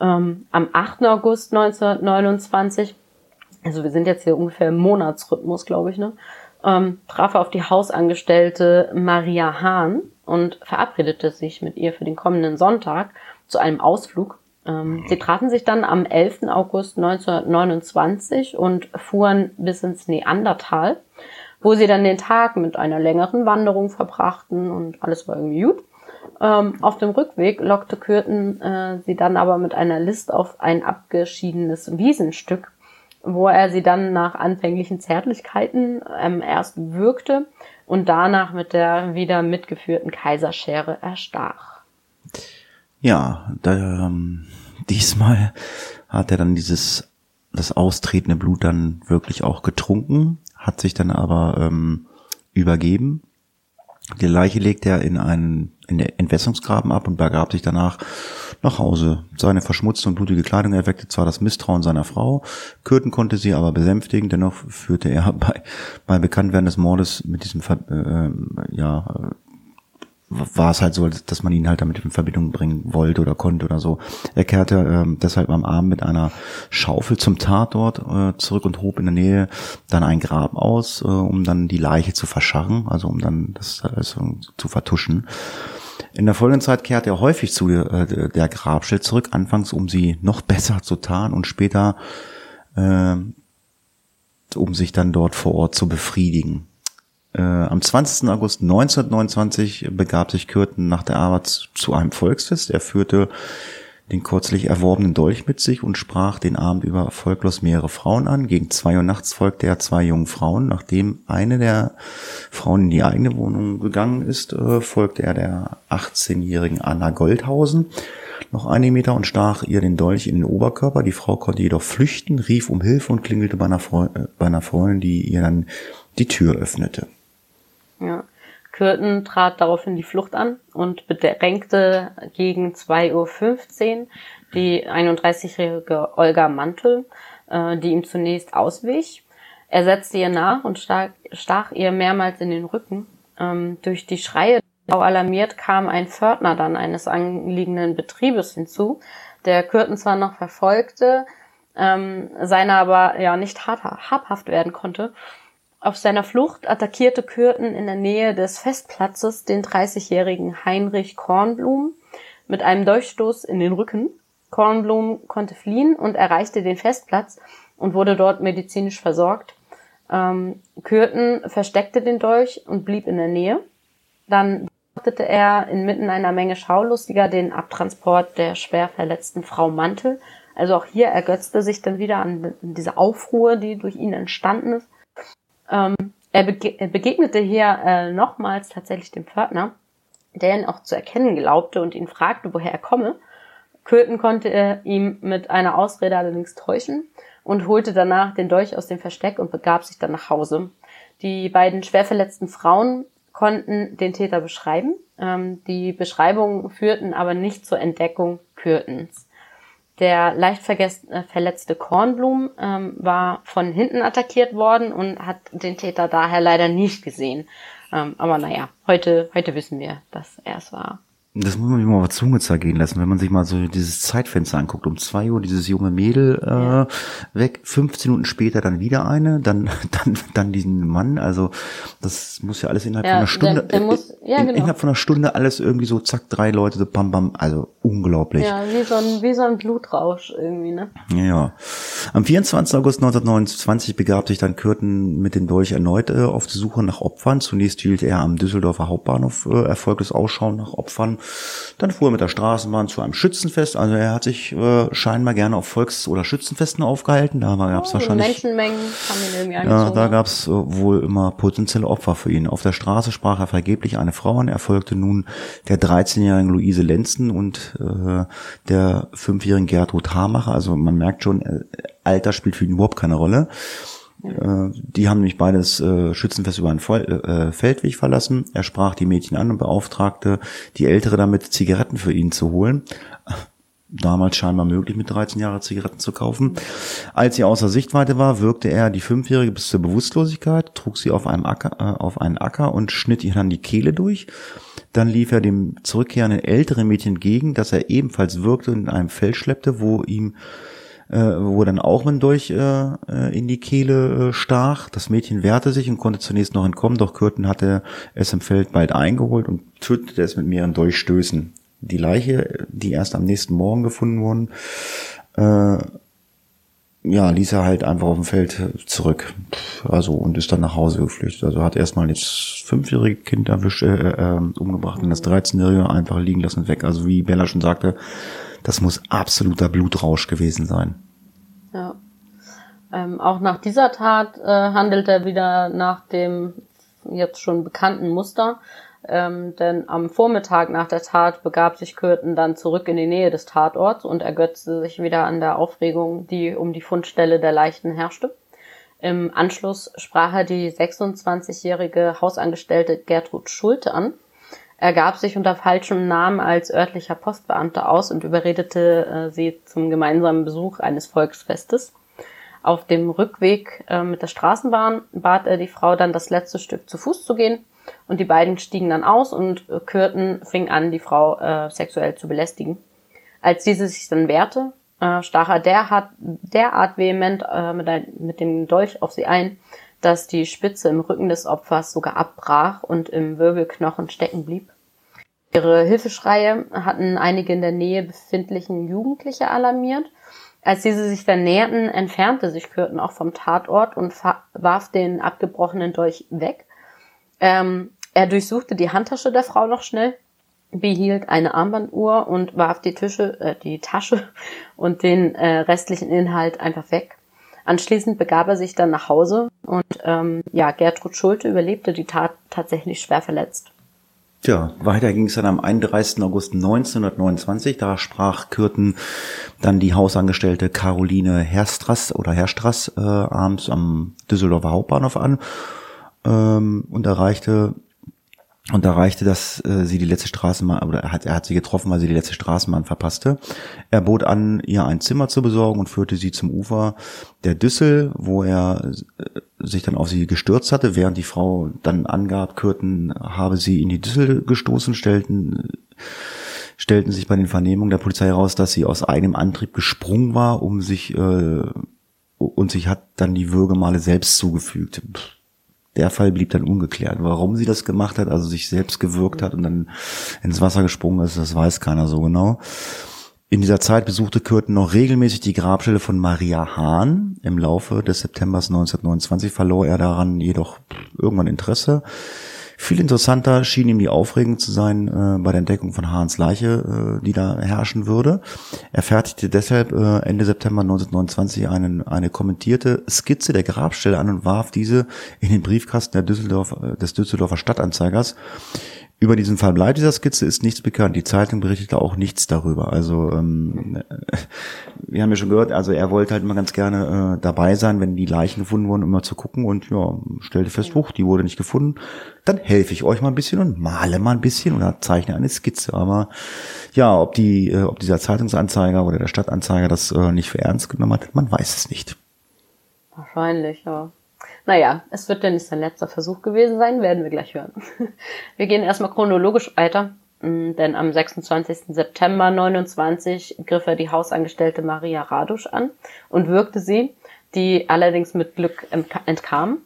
Ähm, am 8. August 1929, also wir sind jetzt hier ungefähr im Monatsrhythmus, glaube ich, ne, ähm, traf er auf die Hausangestellte Maria Hahn und verabredete sich mit ihr für den kommenden Sonntag zu einem Ausflug ähm, sie trafen sich dann am 11. August 1929 und fuhren bis ins Neandertal, wo sie dann den Tag mit einer längeren Wanderung verbrachten und alles war irgendwie gut. Ähm, auf dem Rückweg lockte Kürten äh, sie dann aber mit einer List auf ein abgeschiedenes Wiesenstück, wo er sie dann nach anfänglichen Zärtlichkeiten ähm, erst würgte und danach mit der wieder mitgeführten Kaiserschere erstach. Ja, da, ähm, diesmal hat er dann dieses, das austretende Blut dann wirklich auch getrunken, hat sich dann aber ähm, übergeben. Die Leiche legt er in einen in der Entwässerungsgraben ab und begab sich danach nach Hause. Seine verschmutzte und blutige Kleidung erweckte zwar das Misstrauen seiner Frau, Kürten konnte sie aber besänftigen, dennoch führte er (laughs) bei, bei Bekanntwerden des Mordes mit diesem, äh, ja, war es halt so, dass man ihn halt damit in Verbindung bringen wollte oder konnte oder so. Er kehrte ähm, deshalb am Abend mit einer Schaufel zum Tatort äh, zurück und hob in der Nähe dann ein Grab aus, äh, um dann die Leiche zu verscharren, also um dann das also, zu vertuschen. In der folgenden Zeit kehrte er häufig zu äh, der Grabstelle zurück, anfangs um sie noch (laughs) besser zu tarnen und später äh, um sich dann dort vor Ort zu befriedigen. Äh, am 20. August 1929 begab sich Kürten nach der Arbeit zu einem Volksfest. Er führte den kürzlich erworbenen Dolch mit sich und sprach den Abend über erfolglos mehrere Frauen an. Gegen zwei Uhr nachts folgte er zwei jungen Frauen. Nachdem eine der Frauen in die eigene Wohnung gegangen ist, äh, folgte er der 18-jährigen Anna Goldhausen noch einige Meter und stach ihr den Dolch in den Oberkörper. Die Frau konnte jedoch flüchten, rief um Hilfe und klingelte bei einer, Freundin, äh, bei einer Freundin, die ihr dann die Tür öffnete. Ja. Kürten trat daraufhin die Flucht an und bedrängte gegen 2.15 Uhr die 31-jährige Olga Mantel, äh, die ihm zunächst auswich. Er setzte ihr nach und stach, stach ihr mehrmals in den Rücken. Ähm, durch die Schreie alarmiert kam ein Pförtner dann eines anliegenden Betriebes hinzu, der Kürten zwar noch verfolgte, ähm, seiner aber ja nicht habhaft werden konnte auf seiner Flucht attackierte Kürten in der Nähe des Festplatzes den 30-jährigen Heinrich Kornblum mit einem Durchstoß in den Rücken. Kornblum konnte fliehen und erreichte den Festplatz und wurde dort medizinisch versorgt. Ähm, Kürten versteckte den Dolch und blieb in der Nähe. Dann beobachtete er inmitten einer Menge Schaulustiger den Abtransport der schwer verletzten Frau Mantel. Also auch hier ergötzte sich dann wieder an diese Aufruhr, die durch ihn entstanden ist. Ähm, er, bege er, begegnete hier äh, nochmals tatsächlich dem Pförtner, der ihn auch zu erkennen glaubte und ihn fragte, woher er komme. Köthen konnte er ihm mit einer Ausrede allerdings täuschen und holte danach den Dolch aus dem Versteck und begab sich dann nach Hause. Die beiden schwer verletzten Frauen konnten den Täter beschreiben. Ähm, die Beschreibungen führten aber nicht zur Entdeckung Kürtens. Der leicht äh, verletzte Kornblum ähm, war von hinten attackiert worden und hat den Täter daher leider nicht gesehen. Ähm, aber naja, heute, heute wissen wir, dass er es war. Das muss man sich mal auf Zunge zergehen lassen, wenn man sich mal so dieses Zeitfenster anguckt. Um zwei Uhr dieses junge Mädel äh, ja. weg, 15 Minuten später dann wieder eine, dann (laughs) dann dann diesen Mann. Also das muss ja alles innerhalb ja, von einer Stunde, der, der muss, ja, in, genau. innerhalb von einer Stunde alles irgendwie so zack drei Leute so bam bam. Also unglaublich. Ja, wie so ein wie so ein Blutrausch irgendwie ne. Ja. Am 24. August 1929 begab sich dann Kürten mit dem Dolch erneut äh, auf die Suche nach Opfern. Zunächst hielt er am Düsseldorfer Hauptbahnhof äh, erfolgtes Ausschauen nach Opfern. Dann fuhr er mit der Straßenbahn zu einem Schützenfest. Also er hat sich äh, scheinbar gerne auf Volks- oder Schützenfesten aufgehalten. Da gab es oh, wahrscheinlich. Menschenmengen haben ihn irgendwie angezogen. Ja, da gab es äh, wohl immer potenzielle Opfer für ihn. Auf der Straße sprach er vergeblich eine Frau an. Er folgte nun der 13-jährigen Luise Lenzen und äh, der 5-jährigen Gertrud Hamacher. Also man merkt schon, äh, Alter spielt für ihn überhaupt keine Rolle. Äh, die haben nämlich beides äh, Schützenfest über einen äh, Feldweg verlassen. Er sprach die Mädchen an und beauftragte die Ältere damit, Zigaretten für ihn zu holen. (laughs) Damals scheinbar möglich, mit 13 Jahren Zigaretten zu kaufen. Als sie außer Sichtweite war, wirkte er die Fünfjährige bis zur Bewusstlosigkeit, trug sie auf, einem Acker, äh, auf einen Acker und schnitt ihr dann die Kehle durch. Dann lief er dem zurückkehrenden älteren Mädchen entgegen, das er ebenfalls wirkte und in einem Feld schleppte, wo ihm äh, wo dann auch ein Dolch äh, äh, in die Kehle äh, stach. Das Mädchen wehrte sich und konnte zunächst noch entkommen, doch Kürten hatte es im Feld bald eingeholt und tötete es mit mehreren Dolchstößen. Die Leiche, die erst am nächsten Morgen gefunden wurden, äh, ja, ließ er halt einfach auf dem Feld zurück. Also und ist dann nach Hause geflüchtet. Also hat erstmal das fünfjährige Kind erwischt, äh, äh, umgebracht und das 13-jährige einfach liegen lassen weg. Also wie Bella schon sagte, das muss absoluter Blutrausch gewesen sein. Ja. Ähm, auch nach dieser Tat äh, handelt er wieder nach dem jetzt schon bekannten Muster. ähm, denn am Vormittag nach der Tat begab sich Kürten dann zurück in die Nähe des Tatorts und ergötzte sich wieder an der Aufregung, die um die Fundstelle der Leichen herrschte. Im Anschluss sprach er die 26-jährige Hausangestellte Gertrud Schulte an. Er gab sich unter falschem Namen als örtlicher Postbeamter aus und überredete äh, sie zum gemeinsamen Besuch eines Volksfestes. Auf dem Rückweg äh, mit der Straßenbahn bat er die Frau dann das letzte Stück zu Fuß zu gehen und die beiden stiegen dann aus und äh, Kürten fing an, die Frau äh, sexuell zu belästigen. Als diese sich dann wehrte, äh, stach er derart, derart vehement äh, mit, ein, mit dem Dolch auf sie ein, dass die Spitze im Rücken des Opfers sogar abbrach und im Wirbelknochen stecken blieb. Ihre Hilfeschreie hatten einige in der Nähe befindlichen Jugendliche alarmiert als diese sich dann näherten, entfernte sich Kürten auch vom Tatort und warf den abgebrochenen Dolch weg. Ähm, er durchsuchte die Handtasche der Frau noch schnell, behielt eine Armbanduhr und warf die, Tische, äh, die Tasche (laughs) und den äh, restlichen Inhalt einfach weg. Anschließend begab er sich dann nach Hause und ähm, ja, Gertrud Schulte überlebte die Tat tatsächlich schwer verletzt. Ja, weiter ging es dann am 31. August 1929. Da sprach Kürten dann die Hausangestellte Caroline Herstras oder Herstras äh, abends am Düsseldorfer Hauptbahnhof an ähm, und erreichte und erreichte, dass äh, sie die letzte Straßenbahn, oder er hat, er hat sie getroffen, weil sie die letzte Straßenbahn verpasste. Er bot an, ihr ein Zimmer zu besorgen und führte sie zum Ufer der Düssel, wo er äh, sich dann auf sie gestürzt hatte, während die Frau dann angab, Kürten habe sie in die Düssel gestoßen, stellten stellten sich bei den Vernehmungen der Polizei heraus, dass sie aus eigenem Antrieb gesprungen war, um sich äh, und sich hat dann die Würgemale selbst zugefügt. Der Fall blieb dann ungeklärt. Warum sie das gemacht hat, also sich selbst gewürgt hat und dann ins Wasser gesprungen ist, das weiß keiner so genau. In dieser Zeit besuchte Kürten noch regelmäßig die Grabstelle von Maria Hahn. Im Laufe des Septembers 1929 verlor er daran jedoch irgendwann Interesse. Viel interessanter schien ihm die Aufregung zu sein äh, bei der Entdeckung von Hahns Leiche, äh, die da herrschen würde. Er fertigte deshalb äh, Ende September 1929 einen, eine kommentierte Skizze der Grabstelle an und warf diese in den Briefkasten der Düsseldorf, äh, des Düsseldorfer Stadtanzeigers. Über diesen Fall bleibt dieser Skizze ist nichts bekannt. Die Zeitung berichtete auch nichts darüber. Also ähm, (laughs) wir haben ja schon gehört, also er wollte halt immer ganz gerne äh, dabei sein, wenn die Leichen gefunden wurden, um mal zu gucken und ja, stellte fest, huch, die wurde nicht gefunden. Dann helfe ich euch mal ein bisschen und male mal ein bisschen oder zeichne eine Skizze. Aber ja, ob die, äh, ob dieser Zeitungsanzeiger oder der Stadtanzeiger das äh, nicht für ernst genommen hat, man weiß es nicht. Wahrscheinlich, ja. Naja, es wird ja nicht sein letzter Versuch gewesen sein, werden wir gleich hören. (laughs) Wir gehen erstmal chronologisch weiter, mm, denn am 26. September 29 griff er die Hausangestellte Maria Radusch an und wirkte sie, die allerdings mit Glück entkam.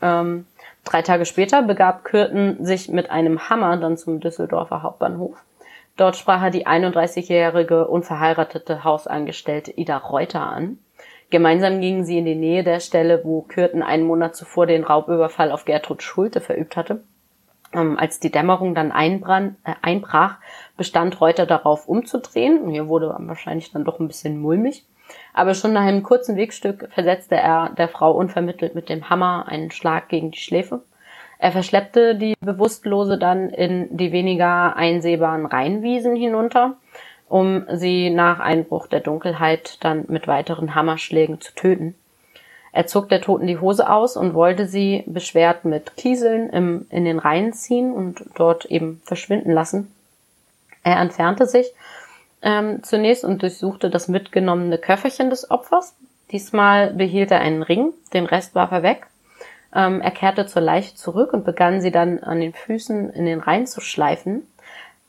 Ähm, drei Tage später begab Kürten sich mit einem Hammer dann zum Düsseldorfer Hauptbahnhof. Dort sprach er die 31-jährige unverheiratete Hausangestellte Ida Reuter an Gemeinsam gingen sie in die Nähe der Stelle, wo Kürten einen Monat zuvor den Raubüberfall auf Gertrud Schulte verübt hatte. Ähm, als die Dämmerung dann einbrand, äh, einbrach, bestand Reuter darauf umzudrehen. Hier wurde wahrscheinlich dann doch ein bisschen mulmig. Aber schon nach einem kurzen Wegstück versetzte er der Frau unvermittelt mit dem Hammer einen Schlag gegen die Schläfe. Er verschleppte die Bewusstlose dann in die weniger einsehbaren Rheinwiesen hinunter um sie nach Einbruch der Dunkelheit dann mit weiteren Hammerschlägen zu töten. Er zog der Toten die Hose aus und wollte sie beschwert mit Kieseln im, in den Rhein ziehen und dort eben verschwinden lassen. Er entfernte sich ähm, zunächst und durchsuchte das mitgenommene Köfferchen des Opfers. Diesmal behielt er einen Ring, den Rest warf er weg. Ähm, er kehrte zur Leiche zurück und begann sie dann an den Füßen in den Rhein zu schleifen.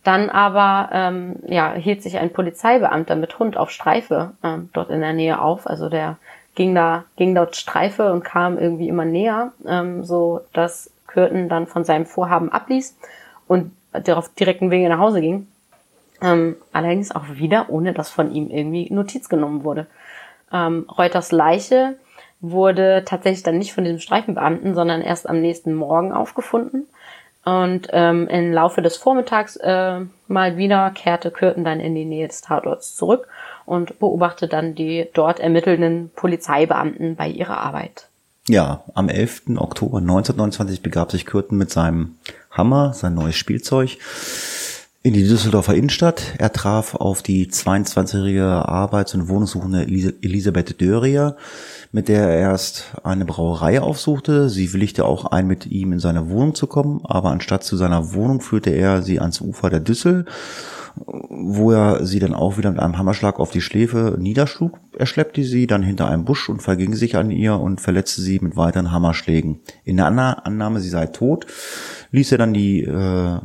Dann aber ähm, ja, hielt sich ein Polizeibeamter mit Hund auf Streife ähm, dort in der Nähe auf. Also der ging da, ging dort Streife und kam irgendwie immer näher, ähm, so dass Kürten dann von seinem Vorhaben abließ und darauf direkten Wege nach Hause ging. Ähm, allerdings auch wieder, ohne dass von ihm irgendwie Notiz genommen wurde. Ähm, Reuters Leiche wurde tatsächlich dann nicht von diesem Streifenbeamten, sondern erst am nächsten Morgen aufgefunden. Und ähm, im Laufe des Vormittags äh, mal wieder kehrte Kürten dann in die Nähe des Tatorts zurück und beobachtete dann die dort ermittelnden Polizeibeamten bei ihrer Arbeit. Ja, am 11. Oktober 1929 begab sich Kürten mit seinem Hammer, sein neues Spielzeug, in die Düsseldorfer Innenstadt. Er traf auf die 22-jährige Arbeits- und Wohnungssuchende Elisabeth Dörrier, mit der er erst eine Brauerei aufsuchte. Sie willigte auch ein, mit ihm in seine Wohnung zu kommen, aber anstatt zu seiner Wohnung führte er sie ans Ufer der Düssel, wo er sie dann auch wieder mit einem Hammerschlag auf die Schläfe niederschlug. Er schleppte sie dann hinter einem Busch und verging sich an ihr und verletzte sie mit weiteren Hammerschlägen. In der Annahme, sie sei tot, ließ er dann die äh,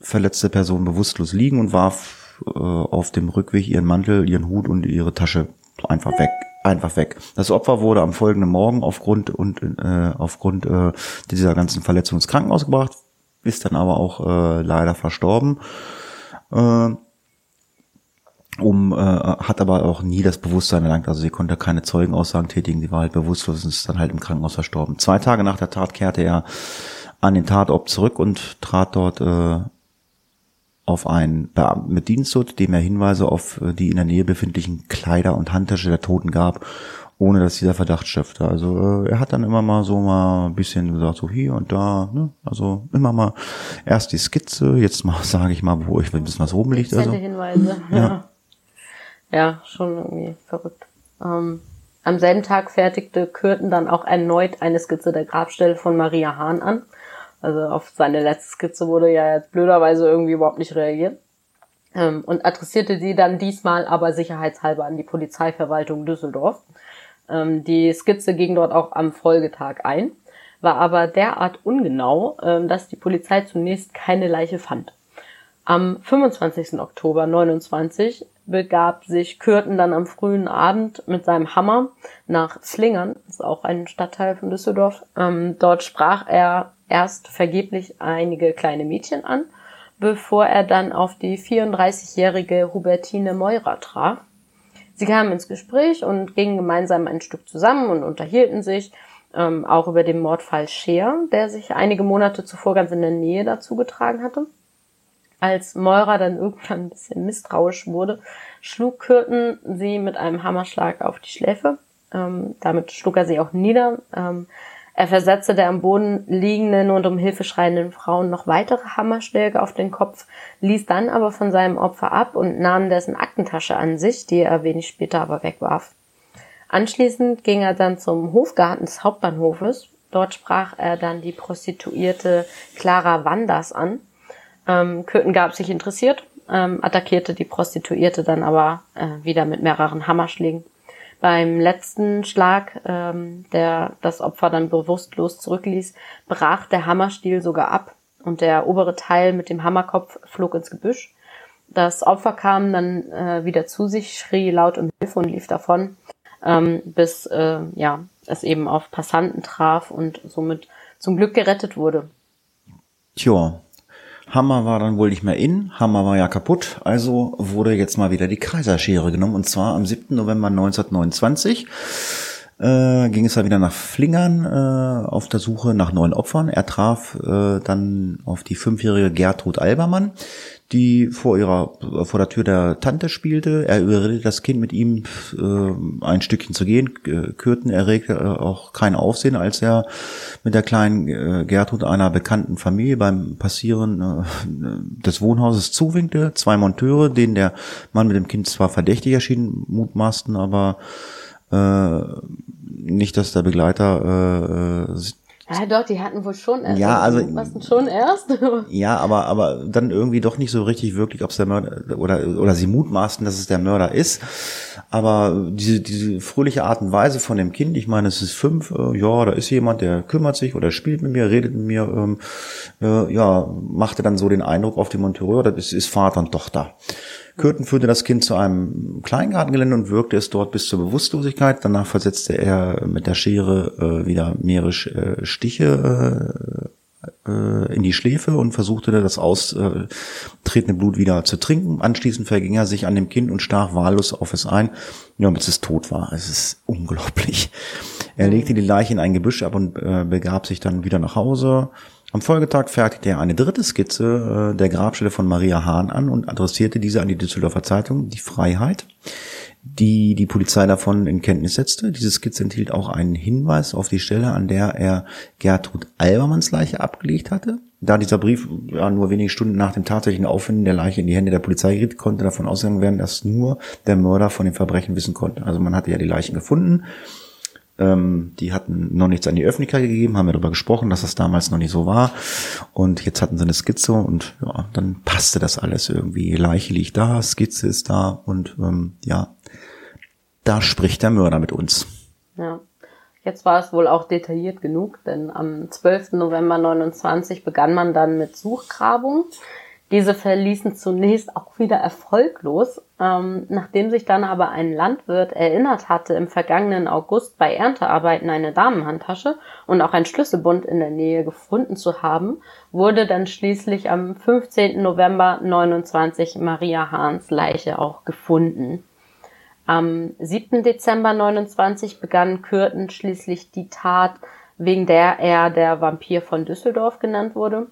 verletzte Person bewusstlos liegen und warf äh, auf dem Rückweg ihren Mantel, ihren Hut und ihre Tasche einfach weg einfach weg. Das Opfer wurde am folgenden Morgen aufgrund und äh, aufgrund äh, dieser ganzen Verletzung ins Krankenhaus gebracht, ist dann aber auch äh, leider verstorben. Äh, um äh, hat aber auch nie das Bewusstsein erlangt, also sie konnte keine Zeugenaussagen tätigen, sie war halt bewusstlos und ist dann halt im Krankenhaus verstorben. Zwei Tage nach der Tat kehrte er an den Tatort zurück und trat dort äh, auf einen Beamten mit Diensthut, dem er Hinweise auf äh, die in der Nähe befindlichen Kleider und Handtasche der Toten gab, ohne dass dieser Verdacht schöpfte. Also äh, er hat dann immer mal so mal ein bisschen gesagt, so hier und da, ne? also immer mal erst die Skizze, jetzt mal (laughs) sage ich mal, wo ich ein bisschen was oben liegt. Also. Hinweise, ja. ja. (laughs) Ja, schon irgendwie verrückt. Ähm, am selben Tag fertigte Kürten dann auch erneut eine Skizze der Grabstelle von Maria Hahn an. Also auf seine letzte Skizze wurde ja jetzt blöderweise irgendwie überhaupt nicht reagiert. Ähm, und adressierte die dann diesmal aber sicherheitshalber an die Polizeiverwaltung Düsseldorf. Ähm, die Skizze ging dort auch am Folgetag ein, war aber derart ungenau, ähm, dass die Polizei zunächst keine Leiche fand. Am 25. Oktober 29 begab sich Kürten dann am frühen Abend mit seinem Hammer nach Slingern, das ist auch ein Stadtteil von Düsseldorf. Ähm, dort sprach er erst vergeblich einige kleine Mädchen an, bevor er dann auf die 34-jährige Hubertine Meurer traf. Sie kamen ins Gespräch und gingen gemeinsam ein Stück zusammen und unterhielten sich ähm, auch über den Mordfall Scheer, der sich einige Monate zuvor ganz in der Nähe dazu getragen hatte. Als Meurer dann irgendwann ein bisschen misstrauisch wurde, schlug Kürten sie mit einem Hammerschlag auf die Schläfe. Ähm, damit schlug er sie auch nieder. Ähm, er versetzte der am Boden liegenden und um Hilfe schreienden Frauen noch weitere Hammerschläge auf den Kopf, ließ dann aber von seinem Opfer ab und nahm dessen Aktentasche an sich, die er wenig später aber wegwarf. Anschließend ging er dann zum Hofgarten des Hauptbahnhofes. Dort sprach er dann die Prostituierte Clara Wanders an. Ähm, Köthen gab sich interessiert, ähm, attackierte die Prostituierte dann aber äh, wieder mit mehreren Hammerschlägen. Beim letzten Schlag, ähm, der das Opfer dann bewusstlos zurückließ, brach der Hammerstiel sogar ab und der obere Teil mit dem Hammerkopf flog ins Gebüsch. Das Opfer kam dann äh, wieder zu sich, schrie laut um Hilfe und lief davon, ähm, bis äh, ja es eben auf Passanten traf und somit zum Glück gerettet wurde. Tja, Hammer war dann wohl nicht mehr in, Hammer war ja kaputt, also wurde jetzt mal wieder die Kaiserschere genommen und zwar am 7. November 1929 äh, ging es dann wieder nach Flingern äh, auf der Suche nach neuen Opfern. Er traf äh, dann auf die fünfjährige Gertrud Albermann, die vor ihrer vor der Tür der Tante spielte. Er überredete das Kind mit ihm äh, ein Stückchen zu gehen. Kürten erregte auch kein Aufsehen, als er mit der kleinen äh, Gertrud einer bekannten Familie beim Passieren äh, des Wohnhauses zuwinkte. Zwei Monteure, denen der Mann mit dem Kind zwar verdächtig erschien, mutmaßten, aber äh, nicht, dass der Begleiter äh, ja, doch, die hatten wohl schon erst. Ja, also. Was schon erst? (laughs) ja, aber, aber dann irgendwie doch nicht so richtig wirklich, ob es der Mörder oder, oder sie mutmaßen, dass es der Mörder ist. Aber diese, diese fröhliche Art und Weise von dem Kind, ich meine, es ist fünf, äh, ja, da ist jemand, der kümmert sich oder spielt mit mir, redet mit mir, ähm, äh, ja, machte dann so den Eindruck auf die Monteur, das ist, ist Vater und Tochter. Kürten führte das Kind zu einem Kleingartengelände und wirkte es dort bis zur Bewusstlosigkeit. Danach versetzte er mit der Schere äh, wieder mehrere äh, Stiche äh, äh, in die Schläfe und versuchte das austretende Blut wieder zu trinken. Anschließend verging er sich an dem Kind und stach wahllos auf es ein, ja, bis es tot war. Es ist unglaublich. Er legte die Leiche in ein Gebüsch ab und äh, begab sich dann wieder nach Hause. Am Folgetag fertigte er eine dritte Skizze äh, der Grabstelle von Maria Hahn an und adressierte diese an die Düsseldorfer Zeitung Die Freiheit. die die Polizei davon in Kenntnis setzte. Diese Skizze enthielt auch einen Hinweis auf die Stelle, an der er Gertrud Albermanns Leiche abgelegt hatte. Da dieser Brief ja, nur wenige Stunden nach dem tatsächlichen Auffinden der Leiche in die Hände der Polizei geriet, konnte davon ausgegangen werden, dass nur der Mörder von dem Verbrechen wissen konnte. Also man hatte ja die Leichen gefunden. Ähm, die hatten noch nichts an die Öffentlichkeit gegeben, haben wir darüber gesprochen, dass das damals noch nicht so war. Und jetzt hatten sie eine Skizze und ja, dann passte das alles irgendwie. Leiche liegt da, Skizze ist da und ähm, ja, da spricht der Mörder mit uns. Ja. Jetzt war es wohl auch detailliert genug, denn am 12. November 29 begann man dann mit Suchgrabungen. Diese verließen zunächst auch wieder erfolglos, ähm, nachdem sich dann aber ein Landwirt erinnert hatte, im vergangenen August bei Erntearbeiten eine Damenhandtasche und auch ein Schlüsselbund in der Nähe gefunden zu haben, wurde dann schließlich am 15. November 29 Maria Hahns Leiche auch gefunden. Am 7. Dezember 29 begann Kürten schließlich die Tat, wegen der er der Vampir von Düsseldorf genannt wurde.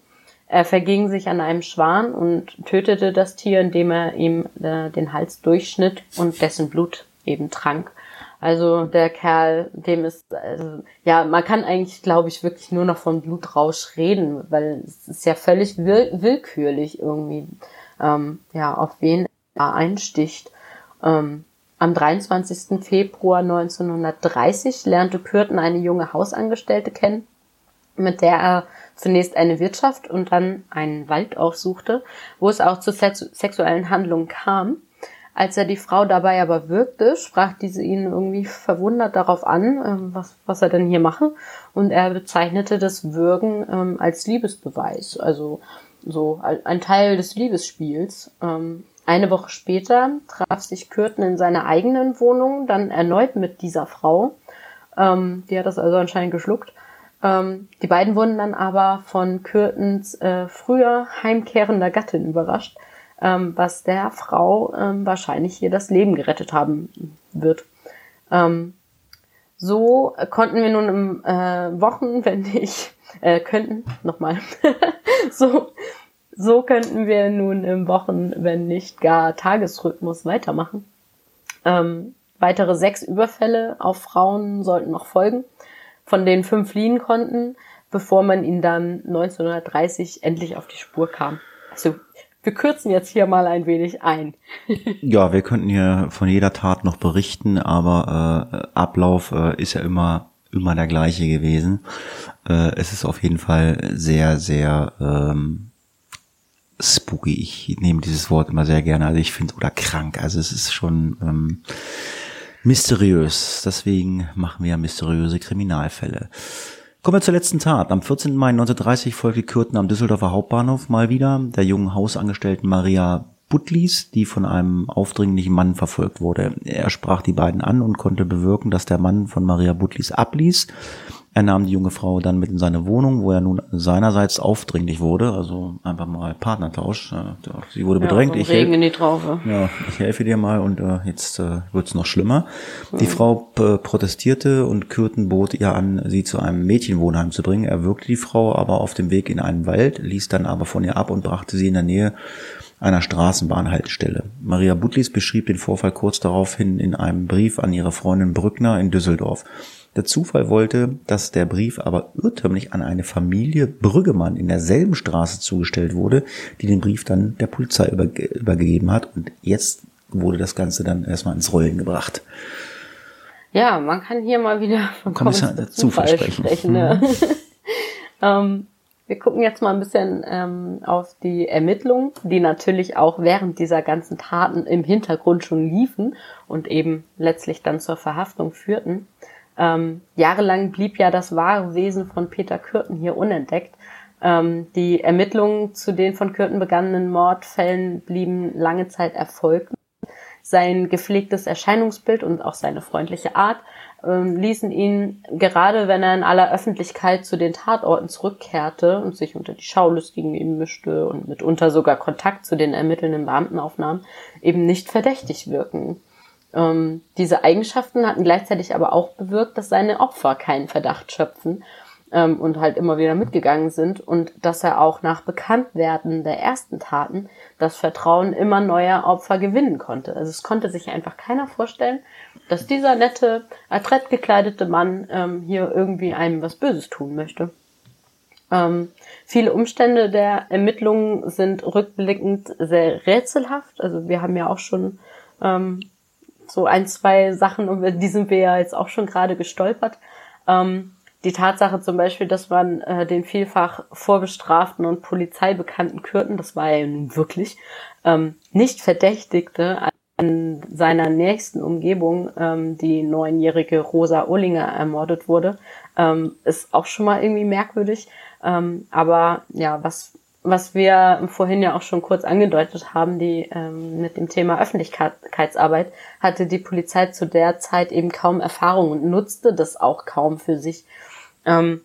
Er verging sich an einem Schwan und tötete das Tier, indem er ihm äh, den Hals durchschnitt und dessen Blut eben trank. Also der Kerl, dem ist, also, ja, man kann eigentlich, glaube ich, wirklich nur noch von Blutrausch reden, weil es ist ja völlig will willkürlich irgendwie, ähm, ja, auf wen er einsticht. Ähm, am 23. Februar 1930 lernte Kürten eine junge Hausangestellte kennen, mit der er zunächst eine Wirtschaft und dann einen Wald aufsuchte, wo es auch zu sexuellen Handlungen kam. Als er die Frau dabei aber wirkte, sprach diese ihn irgendwie verwundert darauf an, ähm, was, was er denn hier mache. Und er bezeichnete das Würgen ähm, als Liebesbeweis, also so ein Teil des Liebesspiels. Ähm, eine Woche später traf sich Kürten in seiner eigenen Wohnung dann erneut mit dieser Frau. Die hat das also anscheinend geschluckt. Ähm, die beiden wurden dann aber von Kürtens äh, früher heimkehrender Gattin überrascht, ähm, was der Frau ähm, wahrscheinlich hier das Leben gerettet haben wird. Ähm, so konnten wir nun im äh, Wochen, (laughs) wenn nicht, äh, könnten, nochmal, (laughs) so so könnten wir nun im Wochen, wenn nicht gar Tagesrhythmus weitermachen. Ähm, weitere sechs Überfälle auf Frauen sollten noch folgen, von denen fünf fliehen konnten, bevor man ihnen dann 1930 endlich auf die Spur kam. Also wir kürzen jetzt hier mal ein wenig ein. (laughs) ja, wir könnten hier von jeder Tat noch berichten, aber äh, Ablauf äh, ist ja immer immer der gleiche gewesen. Äh, es ist auf jeden Fall sehr, sehr ähm, spooky. Ich nehme dieses Wort immer sehr gerne. Also ich finde, oder krank. Also es ist schon ähm, mysteriös. Deswegen machen wir mysteriöse Kriminalfälle. Kommen wir zur letzten Tat. Am 14. Mai 1930 folgte Kürten am Düsseldorfer Hauptbahnhof mal wieder der jungen Hausangestellten Maria Butlis, die von einem aufdringlichen Mann verfolgt wurde. Er sprach die beiden an und konnte bewirken, dass der Mann von Maria Butlis abließ er nahm die junge Frau dann mit in seine Wohnung, wo er nun seinerseits aufdringlich wurde, also einfach mal Partnertausch. Sie wurde bedrängt. Ja, ich, helf, in die Traufe. Ja, ich helfe dir mal und äh, jetzt äh, wird's noch schlimmer. Mhm. Die Frau äh, protestierte und Kürten bot ihr an, sie zu einem Mädchenwohnheim zu bringen. Er wirkte die Frau aber auf dem Weg in einen Wald, ließ dann aber von ihr ab und brachte sie in der Nähe einer Straßenbahnhaltestelle. Maria Butlis beschrieb den Vorfall kurz daraufhin in einem Brief an ihre Freundin Brückner in Düsseldorf. Der Zufall wollte, dass der Brief aber irrtümlich an eine Familie Brüggemann in derselben Straße zugestellt wurde, die den Brief dann der Polizei überge übergegeben hat. Und jetzt wurde das Ganze dann erstmal ins Rollen gebracht. Ja, man kann hier mal wieder von Kommissar (laughs) Zufall, Zufall sprechen. sprechen ne? mhm. (laughs) ähm, wir gucken jetzt mal ein bisschen ähm, auf die Ermittlungen, die natürlich auch während dieser ganzen Taten im Hintergrund schon liefen und eben letztlich dann zur Verhaftung führten. Ähm, jahrelang blieb ja das wahre Wesen von Peter Kürten hier unentdeckt. Ähm, die Ermittlungen zu den von Kürten begangenen Mordfällen blieben lange Zeit erfolglos. Sein gepflegtes Erscheinungsbild und auch seine freundliche Art ähm, ließen ihn, gerade wenn er in aller Öffentlichkeit zu den Tatorten zurückkehrte und sich unter die Schaulustigen eben mischte und mitunter sogar Kontakt zu den ermittelnden Beamten aufnahm, eben nicht verdächtig wirken. Ähm, diese Eigenschaften hatten gleichzeitig aber auch bewirkt, dass seine Opfer keinen Verdacht schöpfen ähm, und halt immer wieder mitgegangen sind und dass er auch nach Bekanntwerden der ersten Taten das Vertrauen immer neuer Opfer gewinnen konnte. Also es konnte sich einfach keiner vorstellen, dass dieser nette, adrett gekleidete Mann ähm, hier irgendwie einem was Böses tun möchte. Ähm, viele Umstände der Ermittlungen sind rückblickend sehr rätselhaft. Also wir haben ja auch schon ähm, so ein, zwei Sachen, über die sind wir ja jetzt auch schon gerade gestolpert. Ähm, die Tatsache zum Beispiel, dass man äh, den vielfach vorbestraften und polizeibekannten Kürten, das war ja nun wirklich, ähm, nicht verdächtigte an seiner nächsten Umgebung, ähm, die neunjährige Rosa Ohlinger ermordet wurde, ähm, ist auch schon mal irgendwie merkwürdig. Ähm, aber ja, was was wir vorhin ja auch schon kurz angedeutet haben, die ähm, mit dem Thema Öffentlichkeitsarbeit hatte die Polizei zu der Zeit eben kaum Erfahrung und nutzte das auch kaum für sich. Ähm,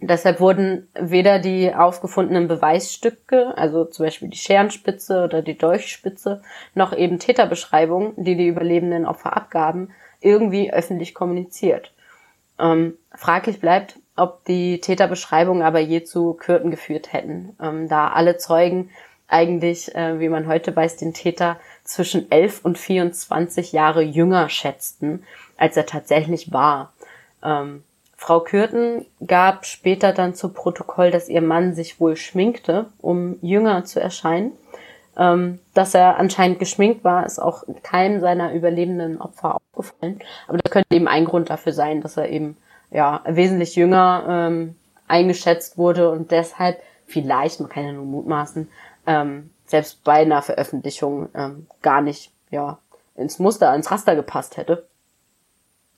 deshalb wurden weder die aufgefundenen Beweisstücke, also zum Beispiel die Scherenspitze oder die Dolchspitze, noch eben Täterbeschreibungen, die die überlebenden Opfer abgaben, irgendwie öffentlich kommuniziert. Ähm, fraglich bleibt, ob die Täterbeschreibungen aber je zu Kürten geführt hätten, ähm, da alle Zeugen eigentlich, äh, wie man heute weiß, den Täter zwischen 11 und 24 Jahre jünger schätzten, als er tatsächlich war. Ähm, Frau Kürten gab später dann zu Protokoll, dass ihr Mann sich wohl schminkte, um jünger zu erscheinen. Ähm, dass er anscheinend geschminkt war, ist auch keinem seiner überlebenden Opfer aufgefallen. Aber das könnte eben ein Grund dafür sein, dass er eben ja, wesentlich jünger ähm, eingeschätzt wurde und deshalb vielleicht, man kann ja nur mutmaßen, ähm, selbst bei einer Veröffentlichung ähm, gar nicht ja, ins Muster, ins Raster gepasst hätte.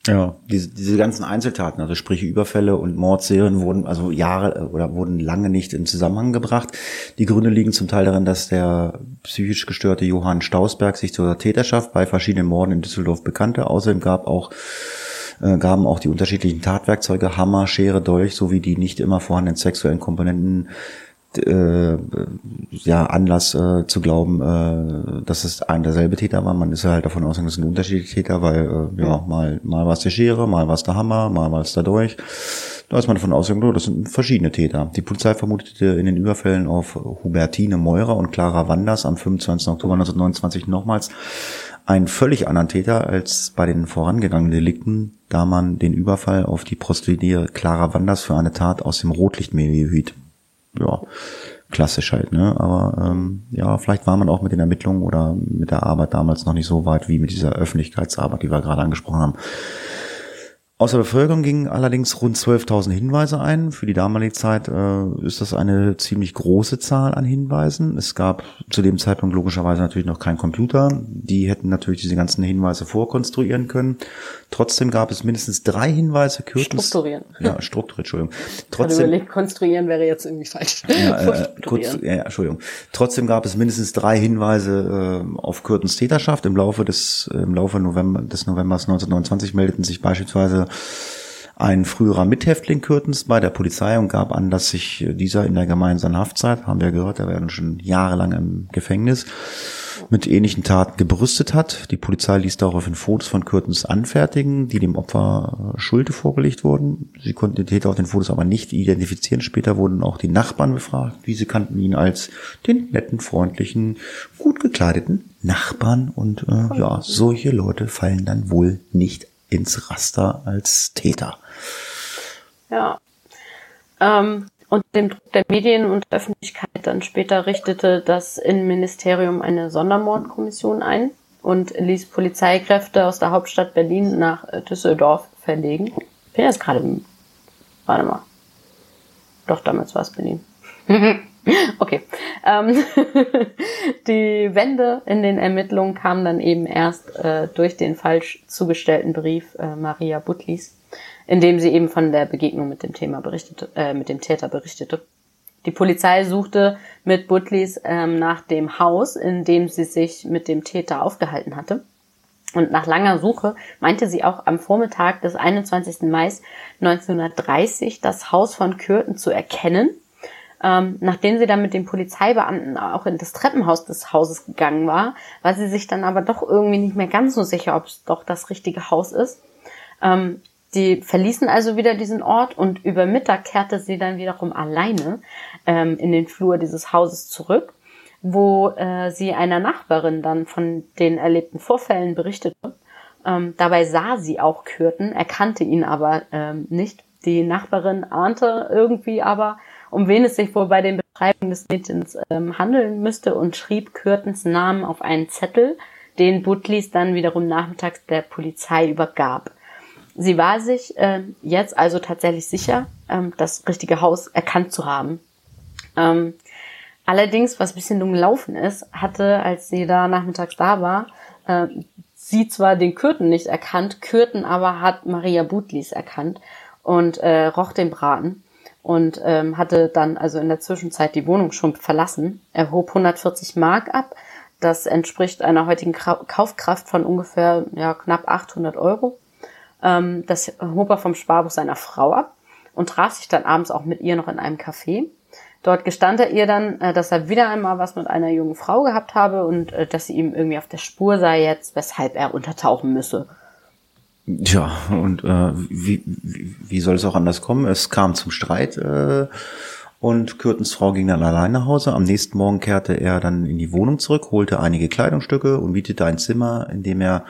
Ja, diese, diese ganzen Einzeltaten, also sprich Überfälle und Mordserien wurden also Jahre äh, oder wurden lange nicht in Zusammenhang gebracht. Die Gründe liegen zum Teil darin, dass der psychisch gestörte Johann Stausberg sich zur Täterschaft bei verschiedenen Morden in Düsseldorf bekannte. Außerdem gab auch äh, gaben auch die unterschiedlichen Tatwerkzeuge, Hammer, Schere, Dolch sowie die nicht immer vorhandenen sexuellen Komponenten äh, ja Anlass äh, zu glauben, äh, dass es ein derselbe Täter war. Man ist ja halt davon ausgegangen, dass es ein unterschiedlicher Täter, weil äh, ja mal mal war es der Schere, mal war es der Hammer, mal war es der Dolch. Da ist man davon ausgegangen, oh, das sind verschiedene Täter. Die Polizei vermutete in den Überfällen auf Hubertine Meurer und Clara Wanders am 25. Oktober 1929 nochmals einen völlig anderen Täter als bei den vorangegangenen Delikten, da man den Überfall auf die Prostituierte Clara Wanders für eine Tat aus dem Rotlichtmilieu hielt. Ja, klassisch halt, ne? Aber ähm, ja, vielleicht war man auch mit den Ermittlungen oder mit der Arbeit damals noch nicht so weit wie mit dieser Öffentlichkeitsarbeit, die wir gerade angesprochen haben. Aus der Bevölkerung gingen allerdings rund 12.000 Hinweise ein. Für die damalige Zeit äh, ist das eine ziemlich große Zahl an Hinweisen. Es gab zu dem Zeitpunkt logischerweise natürlich noch keinen Computer. Die hätten natürlich diese ganzen Hinweise vorkonstruieren können. Trotzdem gab es mindestens drei Hinweise. Kürtens, strukturieren. Ja, strukturieren, Entschuldigung. Trotzdem, überlegt, konstruieren wäre jetzt irgendwie falsch. Ja, äh, (laughs) kurz, ja, Entschuldigung. Trotzdem gab es mindestens drei Hinweise äh, auf Kürtens Täterschaft. Im Laufe des, im Laufe November, des Novembers 1929 meldeten sich beispielsweise ein früherer Mithäftling Kürtens bei der Polizei und gab an, dass sich dieser in der gemeinsamen Haftzeit, haben wir gehört, er wäre schon jahrelang im Gefängnis, mit ähnlichen Taten gebrüstet hat. Die Polizei ließ daraufhin Fotos von Kürtens anfertigen, die dem Opfer Schulte vorgelegt wurden. Sie konnten den Täter auf den Fotos aber nicht identifizieren. Später wurden auch die Nachbarn befragt. Diese kannten ihn als den netten, freundlichen, gut gekleideten Nachbarn. Und äh, ja, solche Leute fallen dann wohl nicht ins Raster als Täter. Ja. Ähm, und dem Druck der Medien und der Öffentlichkeit dann später richtete das Innenministerium eine Sondermordkommission ein und ließ Polizeikräfte aus der Hauptstadt Berlin nach Düsseldorf verlegen. Ich bin jetzt gerade, warte mal. Doch, damals war es Berlin. (laughs) (laughs) okay. Ähm, (laughs) die Wende in den Ermittlungen kam dann eben erst äh, durch den falsch zugestellten Brief äh, Maria Butlis, in dem sie eben von der Begegnung mit dem Thema berichtete, äh, mit dem Täter berichtete. Die Polizei suchte mit Butlis ähm, nach dem Haus, in dem sie sich mit dem Täter aufgehalten hatte. Und nach langer Suche meinte sie auch am Vormittag des 21. Mai 1930 das Haus von Kürten zu erkennen ähm, nachdem sie dann mit dem Polizeibeamten auch in das Treppenhaus des Hauses gegangen war, war sie sich dann aber doch irgendwie nicht mehr ganz so sicher, ob es doch das richtige Haus ist. Ähm, Die verließen also wieder diesen Ort und über Mittag kehrte sie dann wiederum alleine ähm, in den Flur dieses Hauses zurück, wo äh, sie einer Nachbarin dann von den erlebten Vorfällen berichtete. Ähm, dabei sah sie auch Kürten, erkannte ihn aber ähm, nicht. Die Nachbarin ahnte irgendwie aber, um wen es sich wohl bei den Beschreibungen des Mädchens ähm, handeln müsste und schrieb Kürtens Namen auf einen Zettel, den Butlis dann wiederum nachmittags der Polizei übergab. Sie war sich äh, jetzt also tatsächlich sicher, ähm, das richtige Haus erkannt zu haben. Ähm, allerdings, was bisschen dumm gelaufen ist, hatte, als sie da nachmittags da war, äh, sie zwar den Kürten nicht erkannt, Kürten aber hat Maria Butlis erkannt und äh, roch den Braten und ähm, hatte dann also in der Zwischenzeit die Wohnung schon verlassen. Er hob 140 Mark ab. Das entspricht einer heutigen Kaufkraft von ungefähr ja, knapp 800 Euro. Ähm, das hob er vom Sparbuch seiner Frau ab und traf sich dann abends auch mit ihr noch in einem Café. Dort gestand er ihr dann, äh, dass er wieder einmal was mit einer jungen Frau gehabt habe und äh, dass sie ihm irgendwie auf der Spur sei jetzt, weshalb er untertauchen müsse. Ja, und äh, wie, wie, wie soll es auch anders kommen? Es kam zum Streit äh, und Kürtens Frau ging dann allein nach Hause. Am nächsten Morgen kehrte er dann in die Wohnung zurück, holte einige Kleidungsstücke und mietete ein Zimmer, in dem er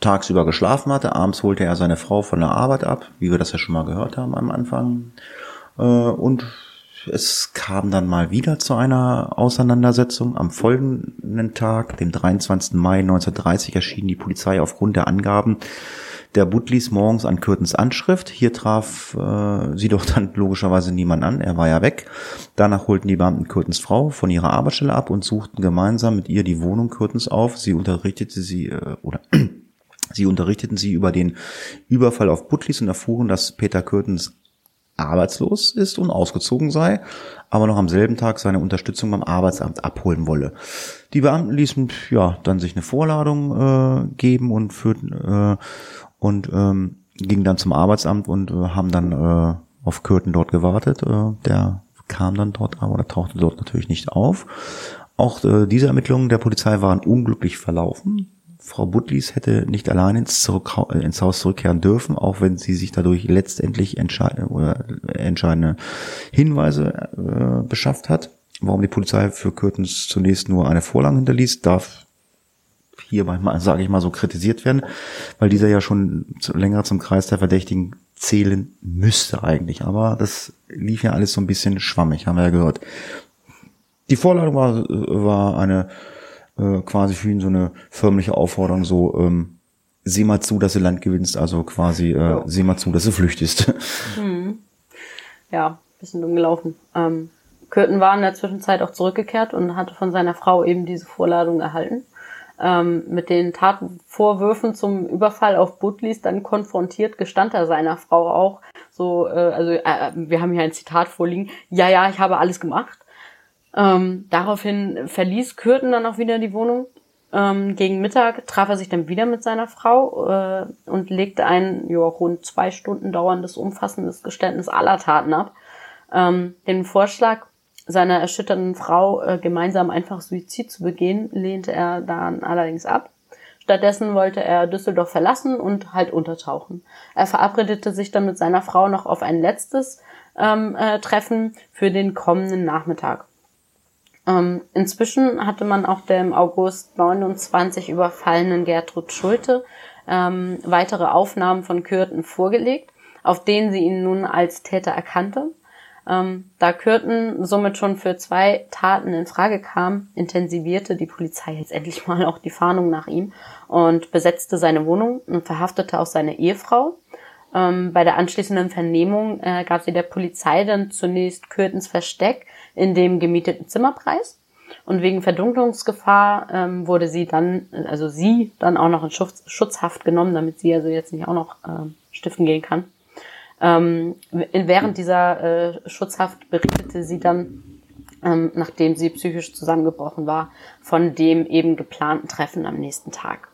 tagsüber geschlafen hatte. Abends holte er seine Frau von der Arbeit ab, wie wir das ja schon mal gehört haben am Anfang. Äh, und es kam dann mal wieder zu einer Auseinandersetzung. Am folgenden Tag, dem 23. Mai 1930, erschien die Polizei aufgrund der Angaben der Butlis morgens an Kürtens Anschrift. Hier traf äh, sie doch dann logischerweise niemand an, er war ja weg. Danach holten die Beamten Kürtens Frau von ihrer Arbeitsstelle ab und suchten gemeinsam mit ihr die Wohnung Kürtens auf. Sie unterrichtete sie, äh, oder (clears throat) sie unterrichteten sie über den Überfall auf Butlis und erfuhren, dass Peter Kürtens arbeitslos ist und ausgezogen sei, aber noch am selben Tag seine Unterstützung beim Arbeitsamt abholen wolle. Die Beamten ließen ja dann sich eine Vorladung äh, geben und führten äh, und ähm, gingen dann zum Arbeitsamt und äh, haben dann äh, auf Kürten dort gewartet. Äh, der kam dann dort aber oder tauchte dort natürlich nicht auf. Auch äh, diese Ermittlungen der Polizei waren unglücklich verlaufen. Frau Butlis hätte nicht allein ins, zurück, äh, ins Haus zurückkehren dürfen, auch wenn sie sich dadurch letztendlich entscheid oder entscheidende Hinweise äh, beschafft hat. Warum die Polizei für Kürtens zunächst nur eine Vorlage hinterließ, darf hier manchmal, sage ich mal so, kritisiert werden, weil dieser ja schon länger zum Kreis der Verdächtigen zählen müsste eigentlich. Aber das lief ja alles so ein bisschen schwammig, haben wir ja gehört. Die Vorladung war, war eine äh, quasi für ihn so eine förmliche Aufforderung, so ähm, sieh mal zu, dass du Land gewinnst, also quasi äh, ja. sieh mal zu, dass du flüchtest. (laughs) Hm. Ja, bisschen dumm gelaufen. Ähm, Kürten war in der Zwischenzeit auch zurückgekehrt und hatte von seiner Frau eben diese Vorladung erhalten. Ähm, mit den Tatvorwürfen zum Überfall auf Butlis dann konfrontiert, gestand er seiner Frau auch so, äh, also äh, wir haben hier ein Zitat vorliegen, ja, ja, ich habe alles gemacht. Ähm, daraufhin verließ Kürten dann auch wieder die Wohnung. Ähm, gegen Mittag traf er sich dann wieder mit seiner Frau äh, und legte ein ja, rund zwei Stunden dauerndes, umfassendes Geständnis aller Taten ab. Ähm, den Vorschlag seiner erschütternden Frau, äh, gemeinsam einfach Suizid zu begehen, lehnte er dann allerdings ab. Stattdessen wollte er Düsseldorf verlassen und halt untertauchen. Er verabredete sich dann mit seiner Frau noch auf ein letztes ähm, äh, Treffen für den kommenden Nachmittag. Ähm, inzwischen hatte man auch der im August 29 überfallenen Gertrud Schulte ähm, weitere Aufnahmen von Kürten vorgelegt, auf denen sie ihn nun als Täter erkannte. Ähm, da Kürten somit schon für zwei Taten in Frage kam, intensivierte die Polizei jetzt endlich mal auch die Fahndung nach ihm und besetzte seine Wohnung und verhaftete auch seine Ehefrau. Ähm, bei der anschließenden Vernehmung äh, gab sie der Polizei dann zunächst Kürtens Versteck in dem gemieteten Zimmerpreis. Und wegen Verdunklungsgefahr ähm, wurde sie dann, also sie dann auch noch in Schutz, Schutzhaft genommen, damit sie also jetzt nicht auch noch äh, stiften gehen kann. Ähm, während dieser äh, Schutzhaft berichtete sie dann, ähm, nachdem sie psychisch zusammengebrochen war, von dem eben geplanten Treffen am nächsten Tag.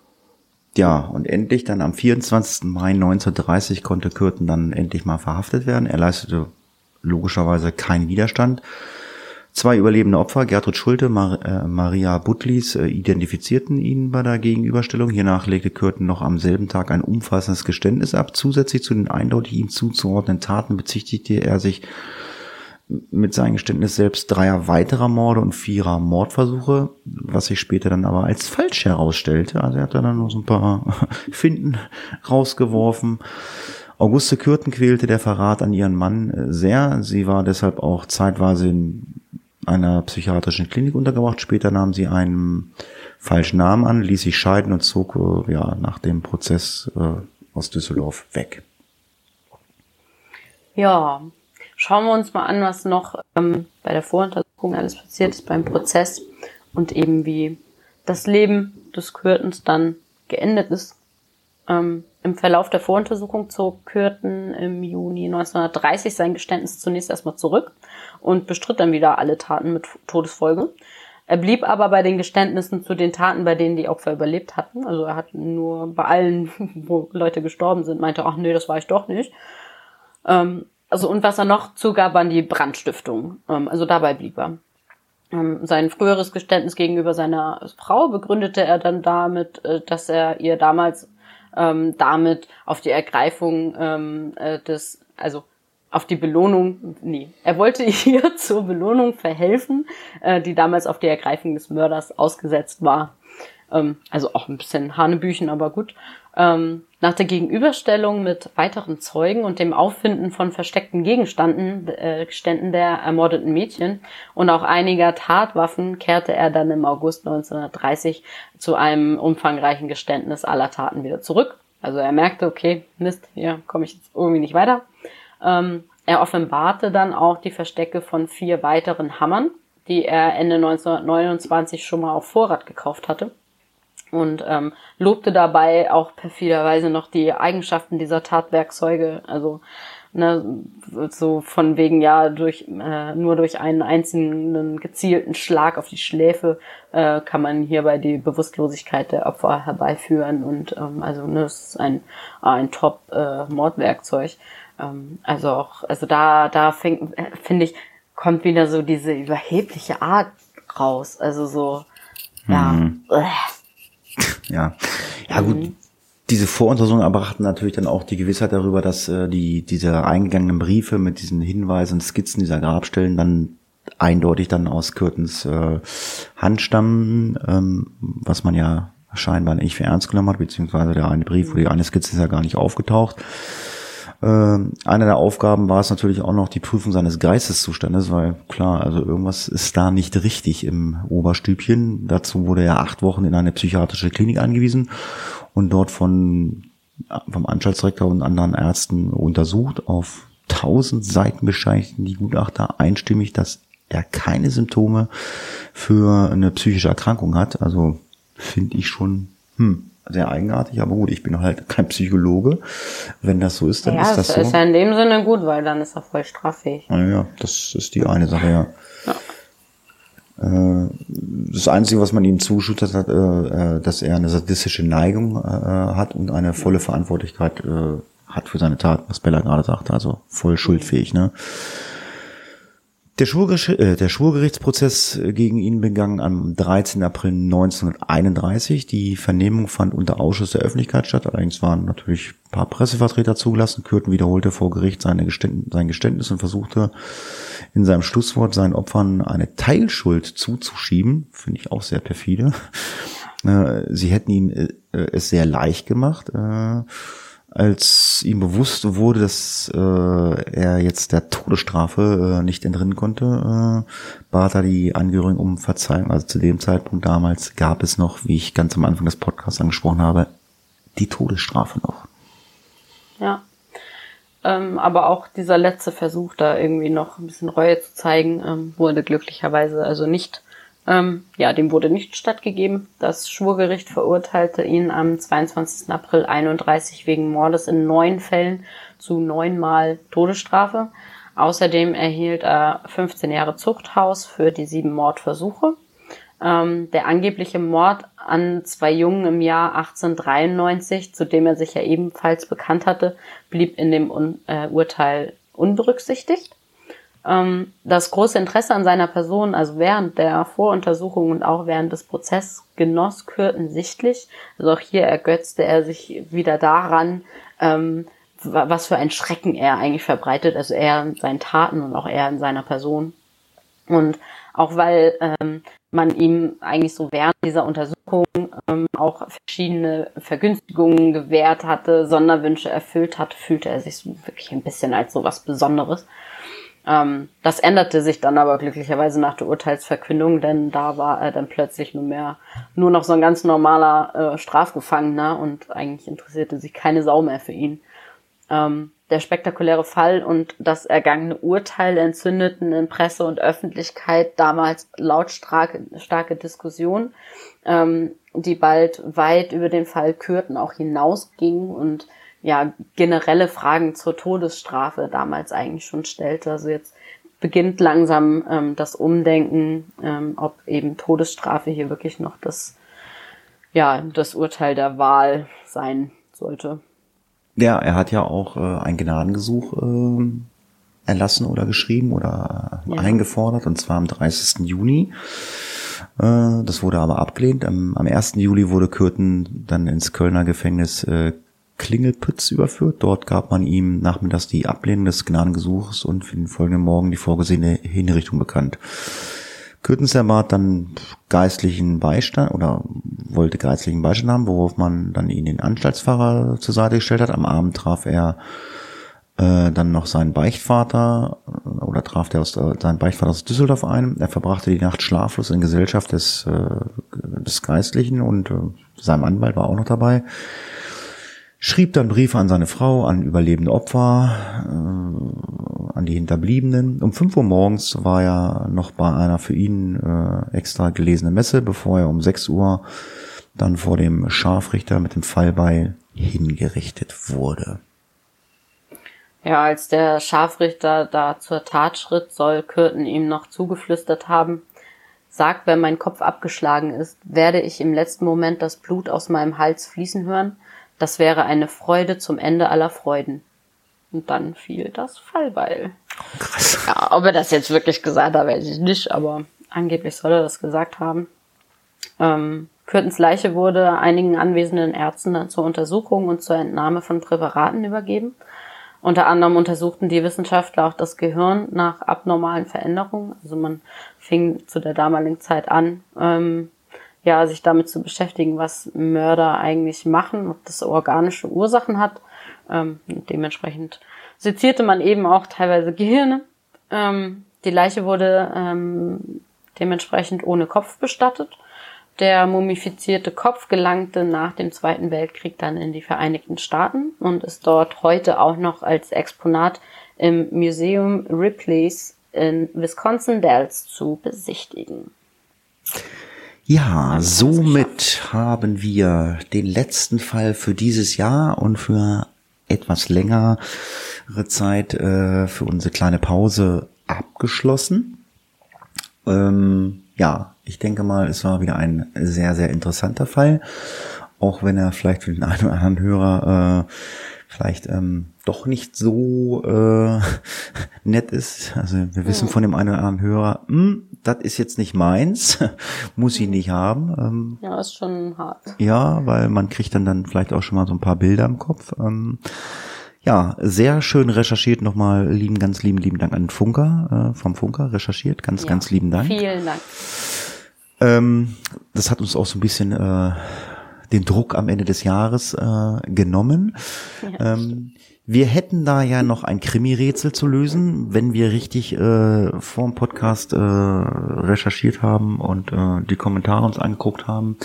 Ja, und endlich dann am 24. Mai 1930 konnte Kürten dann endlich mal verhaftet werden. Er leistete logischerweise keinen Widerstand Zwei überlebende Opfer, Gertrud Schulte, Mar äh, Maria Butlis, äh, identifizierten ihn bei der Gegenüberstellung. Hiernach legte Kürten noch am selben Tag ein umfassendes Geständnis ab. Zusätzlich zu den eindeutig ihm zuzuordnenden Taten bezichtigte er sich mit seinem Geständnis selbst dreier weiterer Morde und vierer Mordversuche, was sich später dann aber als falsch herausstellte. Also er hat dann noch so ein paar (laughs) Finden rausgeworfen. Auguste Kürten quälte der Verrat an ihren Mann äh, sehr. Sie war deshalb auch zeitweise in einer psychiatrischen Klinik untergebracht. Später nahm sie einen falschen Namen an, ließ sich scheiden und zog äh, ja nach dem Prozess äh, aus Düsseldorf weg. Ja, schauen wir uns mal an, was noch ähm, bei der Voruntersuchung alles passiert ist beim Prozess und eben wie das Leben des Kürtens dann geendet ist. Ähm, Im Verlauf der Voruntersuchung zog Kürten im Juni 1930 sein Geständnis zunächst erstmal zurück und bestritt dann wieder alle Taten mit Todesfolge. Er blieb aber bei den Geständnissen zu den Taten, bei denen die Opfer überlebt hatten. Also er hat nur bei allen, (laughs) wo Leute gestorben sind, meinte, ach nee, das war ich doch nicht. Ähm, also und was er noch zugab, waren die Brandstiftungen. Ähm, also dabei blieb er. Ähm, sein früheres Geständnis gegenüber seiner Frau begründete er dann damit, äh, dass er ihr damals ähm, damit auf die Ergreifung ähm, äh, des, also auf die Belohnung, nee, er wollte (laughs) ihr zur Belohnung verhelfen, äh, die damals auf die Ergreifung des Mörders ausgesetzt war. Ähm, also auch ein bisschen Hanebüchen, aber gut. Ähm, nach der Gegenüberstellung mit weiteren Zeugen und dem Auffinden von versteckten Gegenständen äh, der ermordeten Mädchen und auch einiger Tatwaffen kehrte er dann im August 1930 zu einem umfangreichen Geständnis aller Taten wieder zurück. Also er merkte, okay, Mist, hier komme ich jetzt irgendwie nicht weiter. Ähm, er offenbarte dann auch die Verstecke von vier weiteren Hammern, die er Ende 1929 schon mal auf Vorrat gekauft hatte und ähm, lobte dabei auch perfiderweise noch die Eigenschaften dieser Tatwerkzeuge. Also ne, so von wegen ja durch äh, nur durch einen einzelnen gezielten Schlag auf die Schläfe äh, kann man hierbei die Bewusstlosigkeit der Opfer herbeiführen und ähm, also ne, es ist ein ein Top äh, Mordwerkzeug. Ähm, also auch also da da fängt äh, finde ich kommt wieder so diese überhebliche Art raus. Also so ja. Mhm. Äh ja, ja gut. Mhm. Diese Voruntersuchungen erbrachten natürlich dann auch die Gewissheit darüber, dass äh, die diese eingegangenen Briefe mit diesen Hinweisen und Skizzen dieser Grabstellen dann eindeutig dann aus Kürtens äh, Hand stammen, ähm, was man ja scheinbar nicht für ernst genommen hat, beziehungsweise der eine Brief oder die eine Skizze ist ja gar nicht aufgetaucht. Ähm, eine der Aufgaben war es natürlich auch noch die Prüfung seines Geisteszustandes, weil klar, also irgendwas ist da nicht richtig im Oberstübchen. Dazu wurde er acht Wochen in eine psychiatrische Klinik angewiesen und dort von vom Anstaltsrektor und anderen Ärzten untersucht. Auf tausend Seiten bescheinigten die Gutachter einstimmig, dass er keine Symptome für eine psychische Erkrankung hat. Also finde ich schon, hm, sehr eigenartig, aber gut, ich bin halt kein Psychologe. Wenn das so ist, dann ja, ist das so. Ja, ist ja in dem Sinne gut, weil dann ist er voll straffähig. Ja, das ist die eine Sache, ja. ja. Äh, das Einzige, was man ihm zuschüttet hat, äh, dass er eine sadistische Neigung äh, hat und eine volle Verantwortlichkeit hat für seine Tat, was Bella gerade sagte, also voll schuldfähig, ne? Der, Schwurgericht, äh, der Schwurgerichtsprozess gegen ihn begann am 13. April 1931. Die Vernehmung fand unter Ausschuss der Öffentlichkeit statt. Allerdings waren natürlich ein paar Pressevertreter zugelassen. Kürten wiederholte vor Gericht seine Geständnis, sein Geständnis und versuchte in seinem Schlusswort seinen Opfern eine Teilschuld zuzuschieben. Finde ich auch sehr perfide. Äh, sie hätten ihm äh, es sehr leicht gemacht. Äh, als ihm bewusst wurde, dass äh, er jetzt der Todesstrafe äh, nicht entrinnen konnte, äh, bat er die Angehörigen um Verzeihung. Also zu dem Zeitpunkt damals gab es noch, wie ich ganz am Anfang des Podcasts angesprochen habe, die Todesstrafe noch. Ja. Ähm, aber auch dieser letzte Versuch, da irgendwie noch ein bisschen Reue zu zeigen, ähm, wurde glücklicherweise also nicht ähm, ja, dem wurde nicht stattgegeben. Das Schwurgericht verurteilte ihn am 22. April 31 wegen Mordes in neun Fällen zu neunmal Todesstrafe. Außerdem erhielt er 15 Jahre Zuchthaus für die sieben Mordversuche. Ähm, der angebliche Mord an zwei Jungen im Jahr 1893, zu dem er sich ja ebenfalls bekannt hatte, blieb in dem Un äh, Urteil unberücksichtigt. Ähm, das große Interesse an seiner Person, also während der Voruntersuchung und auch während des Prozesses, genoss Kürten sichtlich. Also auch hier ergötzte er sich wieder daran, ähm, was für ein Schrecken er eigentlich verbreitet, also er in seinen Taten und auch er in seiner Person. Und auch weil ähm, man ihm eigentlich so während dieser Untersuchung ähm, auch verschiedene Vergünstigungen gewährt hatte, Sonderwünsche erfüllt hat, fühlte er sich so wirklich ein bisschen als so was Besonderes. Ähm, das änderte sich dann aber glücklicherweise nach der Urteilsverkündung, denn da war er dann plötzlich nur mehr nur noch so ein ganz normaler äh, Strafgefangener und eigentlich interessierte sich keine Sau mehr für ihn. Ähm, der spektakuläre Fall und das ergangene Urteil entzündeten in Presse und Öffentlichkeit damals lautstarke starke Diskussion, ähm, die bald weit über den Fall Kürten auch hinausging und ja generelle Fragen zur Todesstrafe damals eigentlich schon stellte. Also jetzt beginnt langsam ähm, das Umdenken, ähm, ob eben Todesstrafe hier wirklich noch das ja das Urteil der Wahl sein sollte. Ja, er hat ja auch äh, ein Gnadengesuch äh, erlassen oder geschrieben oder ja. eingefordert, und zwar am 30. Juni. Äh, das wurde aber abgelehnt. Am, am 1. Juli wurde Kürten dann ins Kölner Gefängnis äh, Klingelpütz überführt. Dort gab man ihm nachmittags die Ablehnung des Gnadengesuchs und für den folgenden Morgen die vorgesehene Hinrichtung bekannt. Kürtens erbat dann geistlichen Beistand oder wollte geistlichen Beistand haben, worauf man dann ihn den Anstaltsfahrer zur Seite gestellt hat. Am Abend traf er äh, dann noch seinen Beichtvater äh, oder traf der aus, äh, seinen Beichtvater aus Düsseldorf ein. Er verbrachte die Nacht schlaflos in Gesellschaft des, äh, des Geistlichen und äh, sein Anwalt war auch noch dabei schrieb dann Briefe an seine Frau, an überlebende Opfer, äh, an die Hinterbliebenen. Um fünf Uhr morgens war er noch bei einer für ihn äh, extra gelesenen Messe, bevor er um sechs Uhr dann vor dem Scharfrichter mit dem Fallbeil hingerichtet wurde. Ja, als der Scharfrichter da zur Tat schritt, soll Kürten ihm noch zugeflüstert haben, Sag, wenn mein Kopf abgeschlagen ist, werde ich im letzten Moment das Blut aus meinem Hals fließen hören das wäre eine Freude zum Ende aller Freuden. Und dann fiel das Fallbeil. Krass. Ja, ob er das jetzt wirklich gesagt hat, weiß ich nicht, aber angeblich soll er das gesagt haben. Ähm, Kürtens Leiche wurde einigen anwesenden Ärzten dann zur Untersuchung und zur Entnahme von Präparaten übergeben. Unter anderem untersuchten die Wissenschaftler auch das Gehirn nach abnormalen Veränderungen. Also man fing zu der damaligen Zeit an, ähm, ja, sich damit zu beschäftigen, was Mörder eigentlich machen, ob das organische Ursachen hat. Ähm, dementsprechend sezierte man eben auch teilweise Gehirne. Ähm, die Leiche wurde ähm, dementsprechend ohne Kopf bestattet. Der mumifizierte Kopf gelangte nach dem Zweiten Weltkrieg dann in die Vereinigten Staaten und ist dort heute auch noch als Exponat im Museum Ripley's in Wisconsin Dells zu besichtigen. Ja, somit haben wir den letzten Fall für dieses Jahr und für etwas längere Zeit äh, für unsere kleine Pause abgeschlossen. Ähm, ja, ich denke mal, es war wieder ein sehr, sehr interessanter Fall. Auch wenn er vielleicht für den einen oder anderen Hörer äh, vielleicht ähm, doch nicht so äh, (laughs) nett ist. Also wir wissen von dem einen oder anderen Hörer, hm, das ist jetzt nicht meins, (laughs) muss ich nicht haben. Ähm, ja, ist schon hart. Ja, weil man kriegt dann dann vielleicht auch schon mal so ein paar Bilder im Kopf. Ähm, ja, sehr schön recherchiert. Nochmal lieben, ganz lieben, lieben Dank an Funker, äh, vom Funker recherchiert. Ganz, ja, ganz lieben Dank. Vielen Dank. Ähm, das hat uns auch so ein bisschen äh, den Druck am Ende des Jahres äh, genommen. Ja, ähm, wir hätten da ja noch ein Krimi-Rätsel zu lösen, wenn wir richtig äh, vor dem Podcast äh, recherchiert haben und äh, die Kommentare uns angeguckt haben,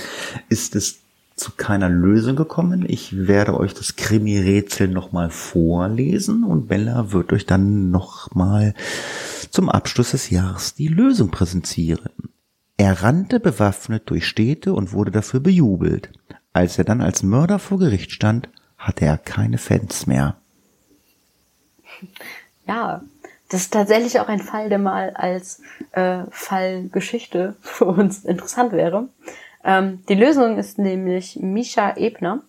ist es zu keiner Lösung gekommen. Ich werde euch das Krimi-Rätsel nochmal vorlesen und Bella wird euch dann nochmal zum Abschluss des Jahres die Lösung präsentieren. Er rannte bewaffnet durch Städte und wurde dafür bejubelt. Als er dann als Mörder vor Gericht stand, hatte er keine Fans mehr. Ja, das ist tatsächlich auch ein Fall, der mal als äh, Fallgeschichte (laughs) für uns interessant wäre. Ähm, die Lösung ist nämlich Misha Ebner.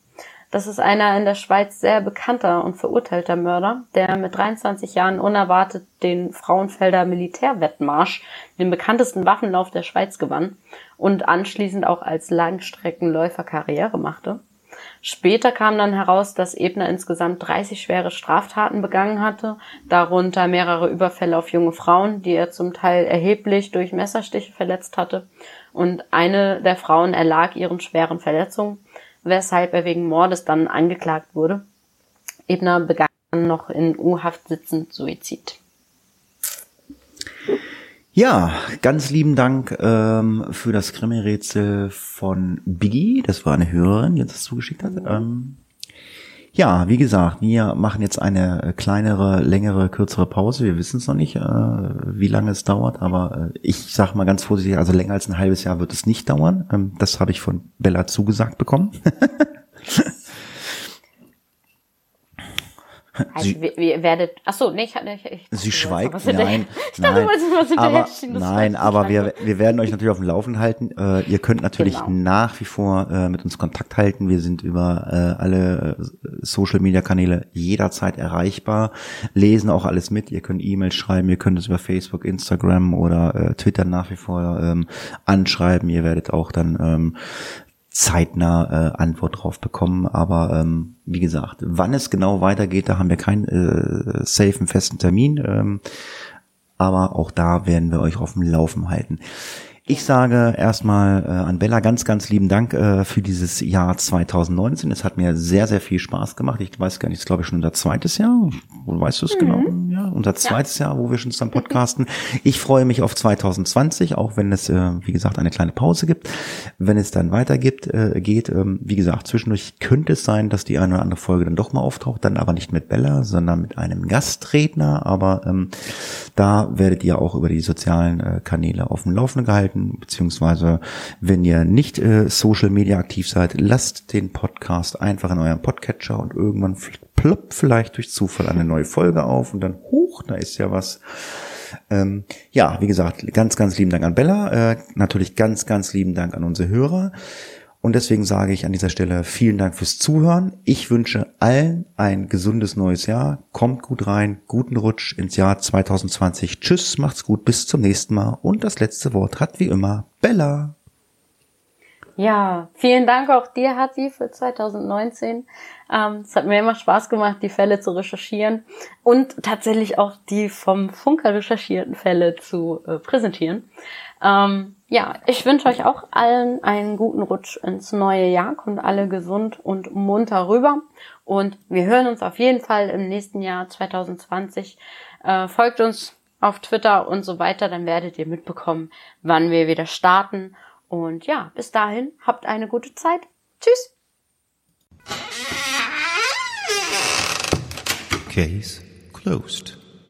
Das ist einer in der Schweiz sehr bekannter und verurteilter Mörder, der mit 23 Jahren unerwartet den Frauenfelder Militärwettmarsch, den bekanntesten Waffenlauf der Schweiz gewann und anschließend auch als Langstreckenläufer Karriere machte. Später kam dann heraus, dass Ebner insgesamt 30 schwere Straftaten begangen hatte, darunter mehrere Überfälle auf junge Frauen, die er zum Teil erheblich durch Messerstiche verletzt hatte. Und eine der Frauen erlag ihren schweren Verletzungen, weshalb er wegen Mordes dann angeklagt wurde. Ebner begann noch in U-Haft sitzend Suizid. Ja, ganz lieben Dank ähm, für das Krimi-Rätsel von Biggie. Das war eine Hörerin, die uns das zugeschickt hat. Ähm, ja, wie gesagt, wir machen jetzt eine kleinere, längere, kürzere Pause. Wir wissen es noch nicht, äh, wie lange es dauert, aber äh, ich sage mal ganz vorsichtig, also länger als ein halbes Jahr wird es nicht dauern. Ähm, das habe ich von Bella zugesagt bekommen. (laughs) Also, Sie, ihr werdet, ach so, nee, ich hatte, ich, ich Sie schweigt, nein, (laughs) ich dachte, nein, was aber, nein, aber wir, wir werden euch natürlich auf dem Laufen halten. Äh, ihr könnt natürlich genau. nach wie vor äh, mit uns Kontakt halten. Wir sind über äh, alle äh, Social Media Kanäle jederzeit erreichbar, lesen auch alles mit. Ihr könnt E-Mails schreiben, ihr könnt es über Facebook, Instagram oder äh, Twitter nach wie vor ähm, anschreiben. Ihr werdet auch dann ähm, zeitnah äh, Antwort drauf bekommen. Aber ähm, wie gesagt, wann es genau weitergeht, da haben wir keinen äh, safen festen Termin. Ähm, aber auch da werden wir euch auf dem Laufen halten. Ich sage erstmal äh, an Bella ganz, ganz lieben Dank äh, für dieses Jahr 2019. Es hat mir sehr, sehr viel Spaß gemacht. Ich weiß gar nicht, es glaube ich schon unser zweites Jahr. Wo weißt du es genau? mhm. genau? Ja, unser zweites ja. Jahr, wo wir schon zusammen podcasten. Ich freue mich auf 2020, auch wenn es, äh, wie gesagt, eine kleine Pause gibt. Wenn es dann weitergibt, äh, geht, ähm, wie gesagt, zwischendurch könnte es sein, dass die eine oder andere Folge dann doch mal auftaucht, dann aber nicht mit Bella, sondern mit einem Gastredner. Aber ähm, da werdet ihr auch über die sozialen äh, Kanäle auf dem Laufenden gehalten halten, beziehungsweise wenn ihr nicht äh, Social Media aktiv seid, lasst den Podcast einfach in eurem Podcatcher und irgendwann ploppt vielleicht durch Zufall eine neue Folge auf und dann, hoch, da ist ja was. Ähm, ja, wie gesagt, ganz, ganz lieben Dank an Bella, äh, natürlich ganz, ganz lieben Dank an unsere Hörer. Und deswegen sage ich an dieser Stelle vielen Dank fürs Zuhören. Ich wünsche allen ein gesundes neues Jahr. Kommt gut rein, guten Rutsch ins Jahr 2020. Tschüss, macht's gut, bis zum nächsten Mal. Und das letzte Wort hat wie immer Bella. Ja, vielen Dank auch dir, Hati, für 2019. Ähm, es hat mir immer Spaß gemacht, die Fälle zu recherchieren und tatsächlich auch die vom Funker recherchierten Fälle zu äh, präsentieren. Ähm, ja, ich wünsche euch auch allen einen guten Rutsch ins neue Jahr. Kommt alle gesund und munter rüber. Und wir hören uns auf jeden Fall im nächsten Jahr 2020. Äh, folgt uns auf Twitter und so weiter, dann werdet ihr mitbekommen, wann wir wieder starten. Und ja, bis dahin, habt eine gute Zeit. Tschüss. Case closed.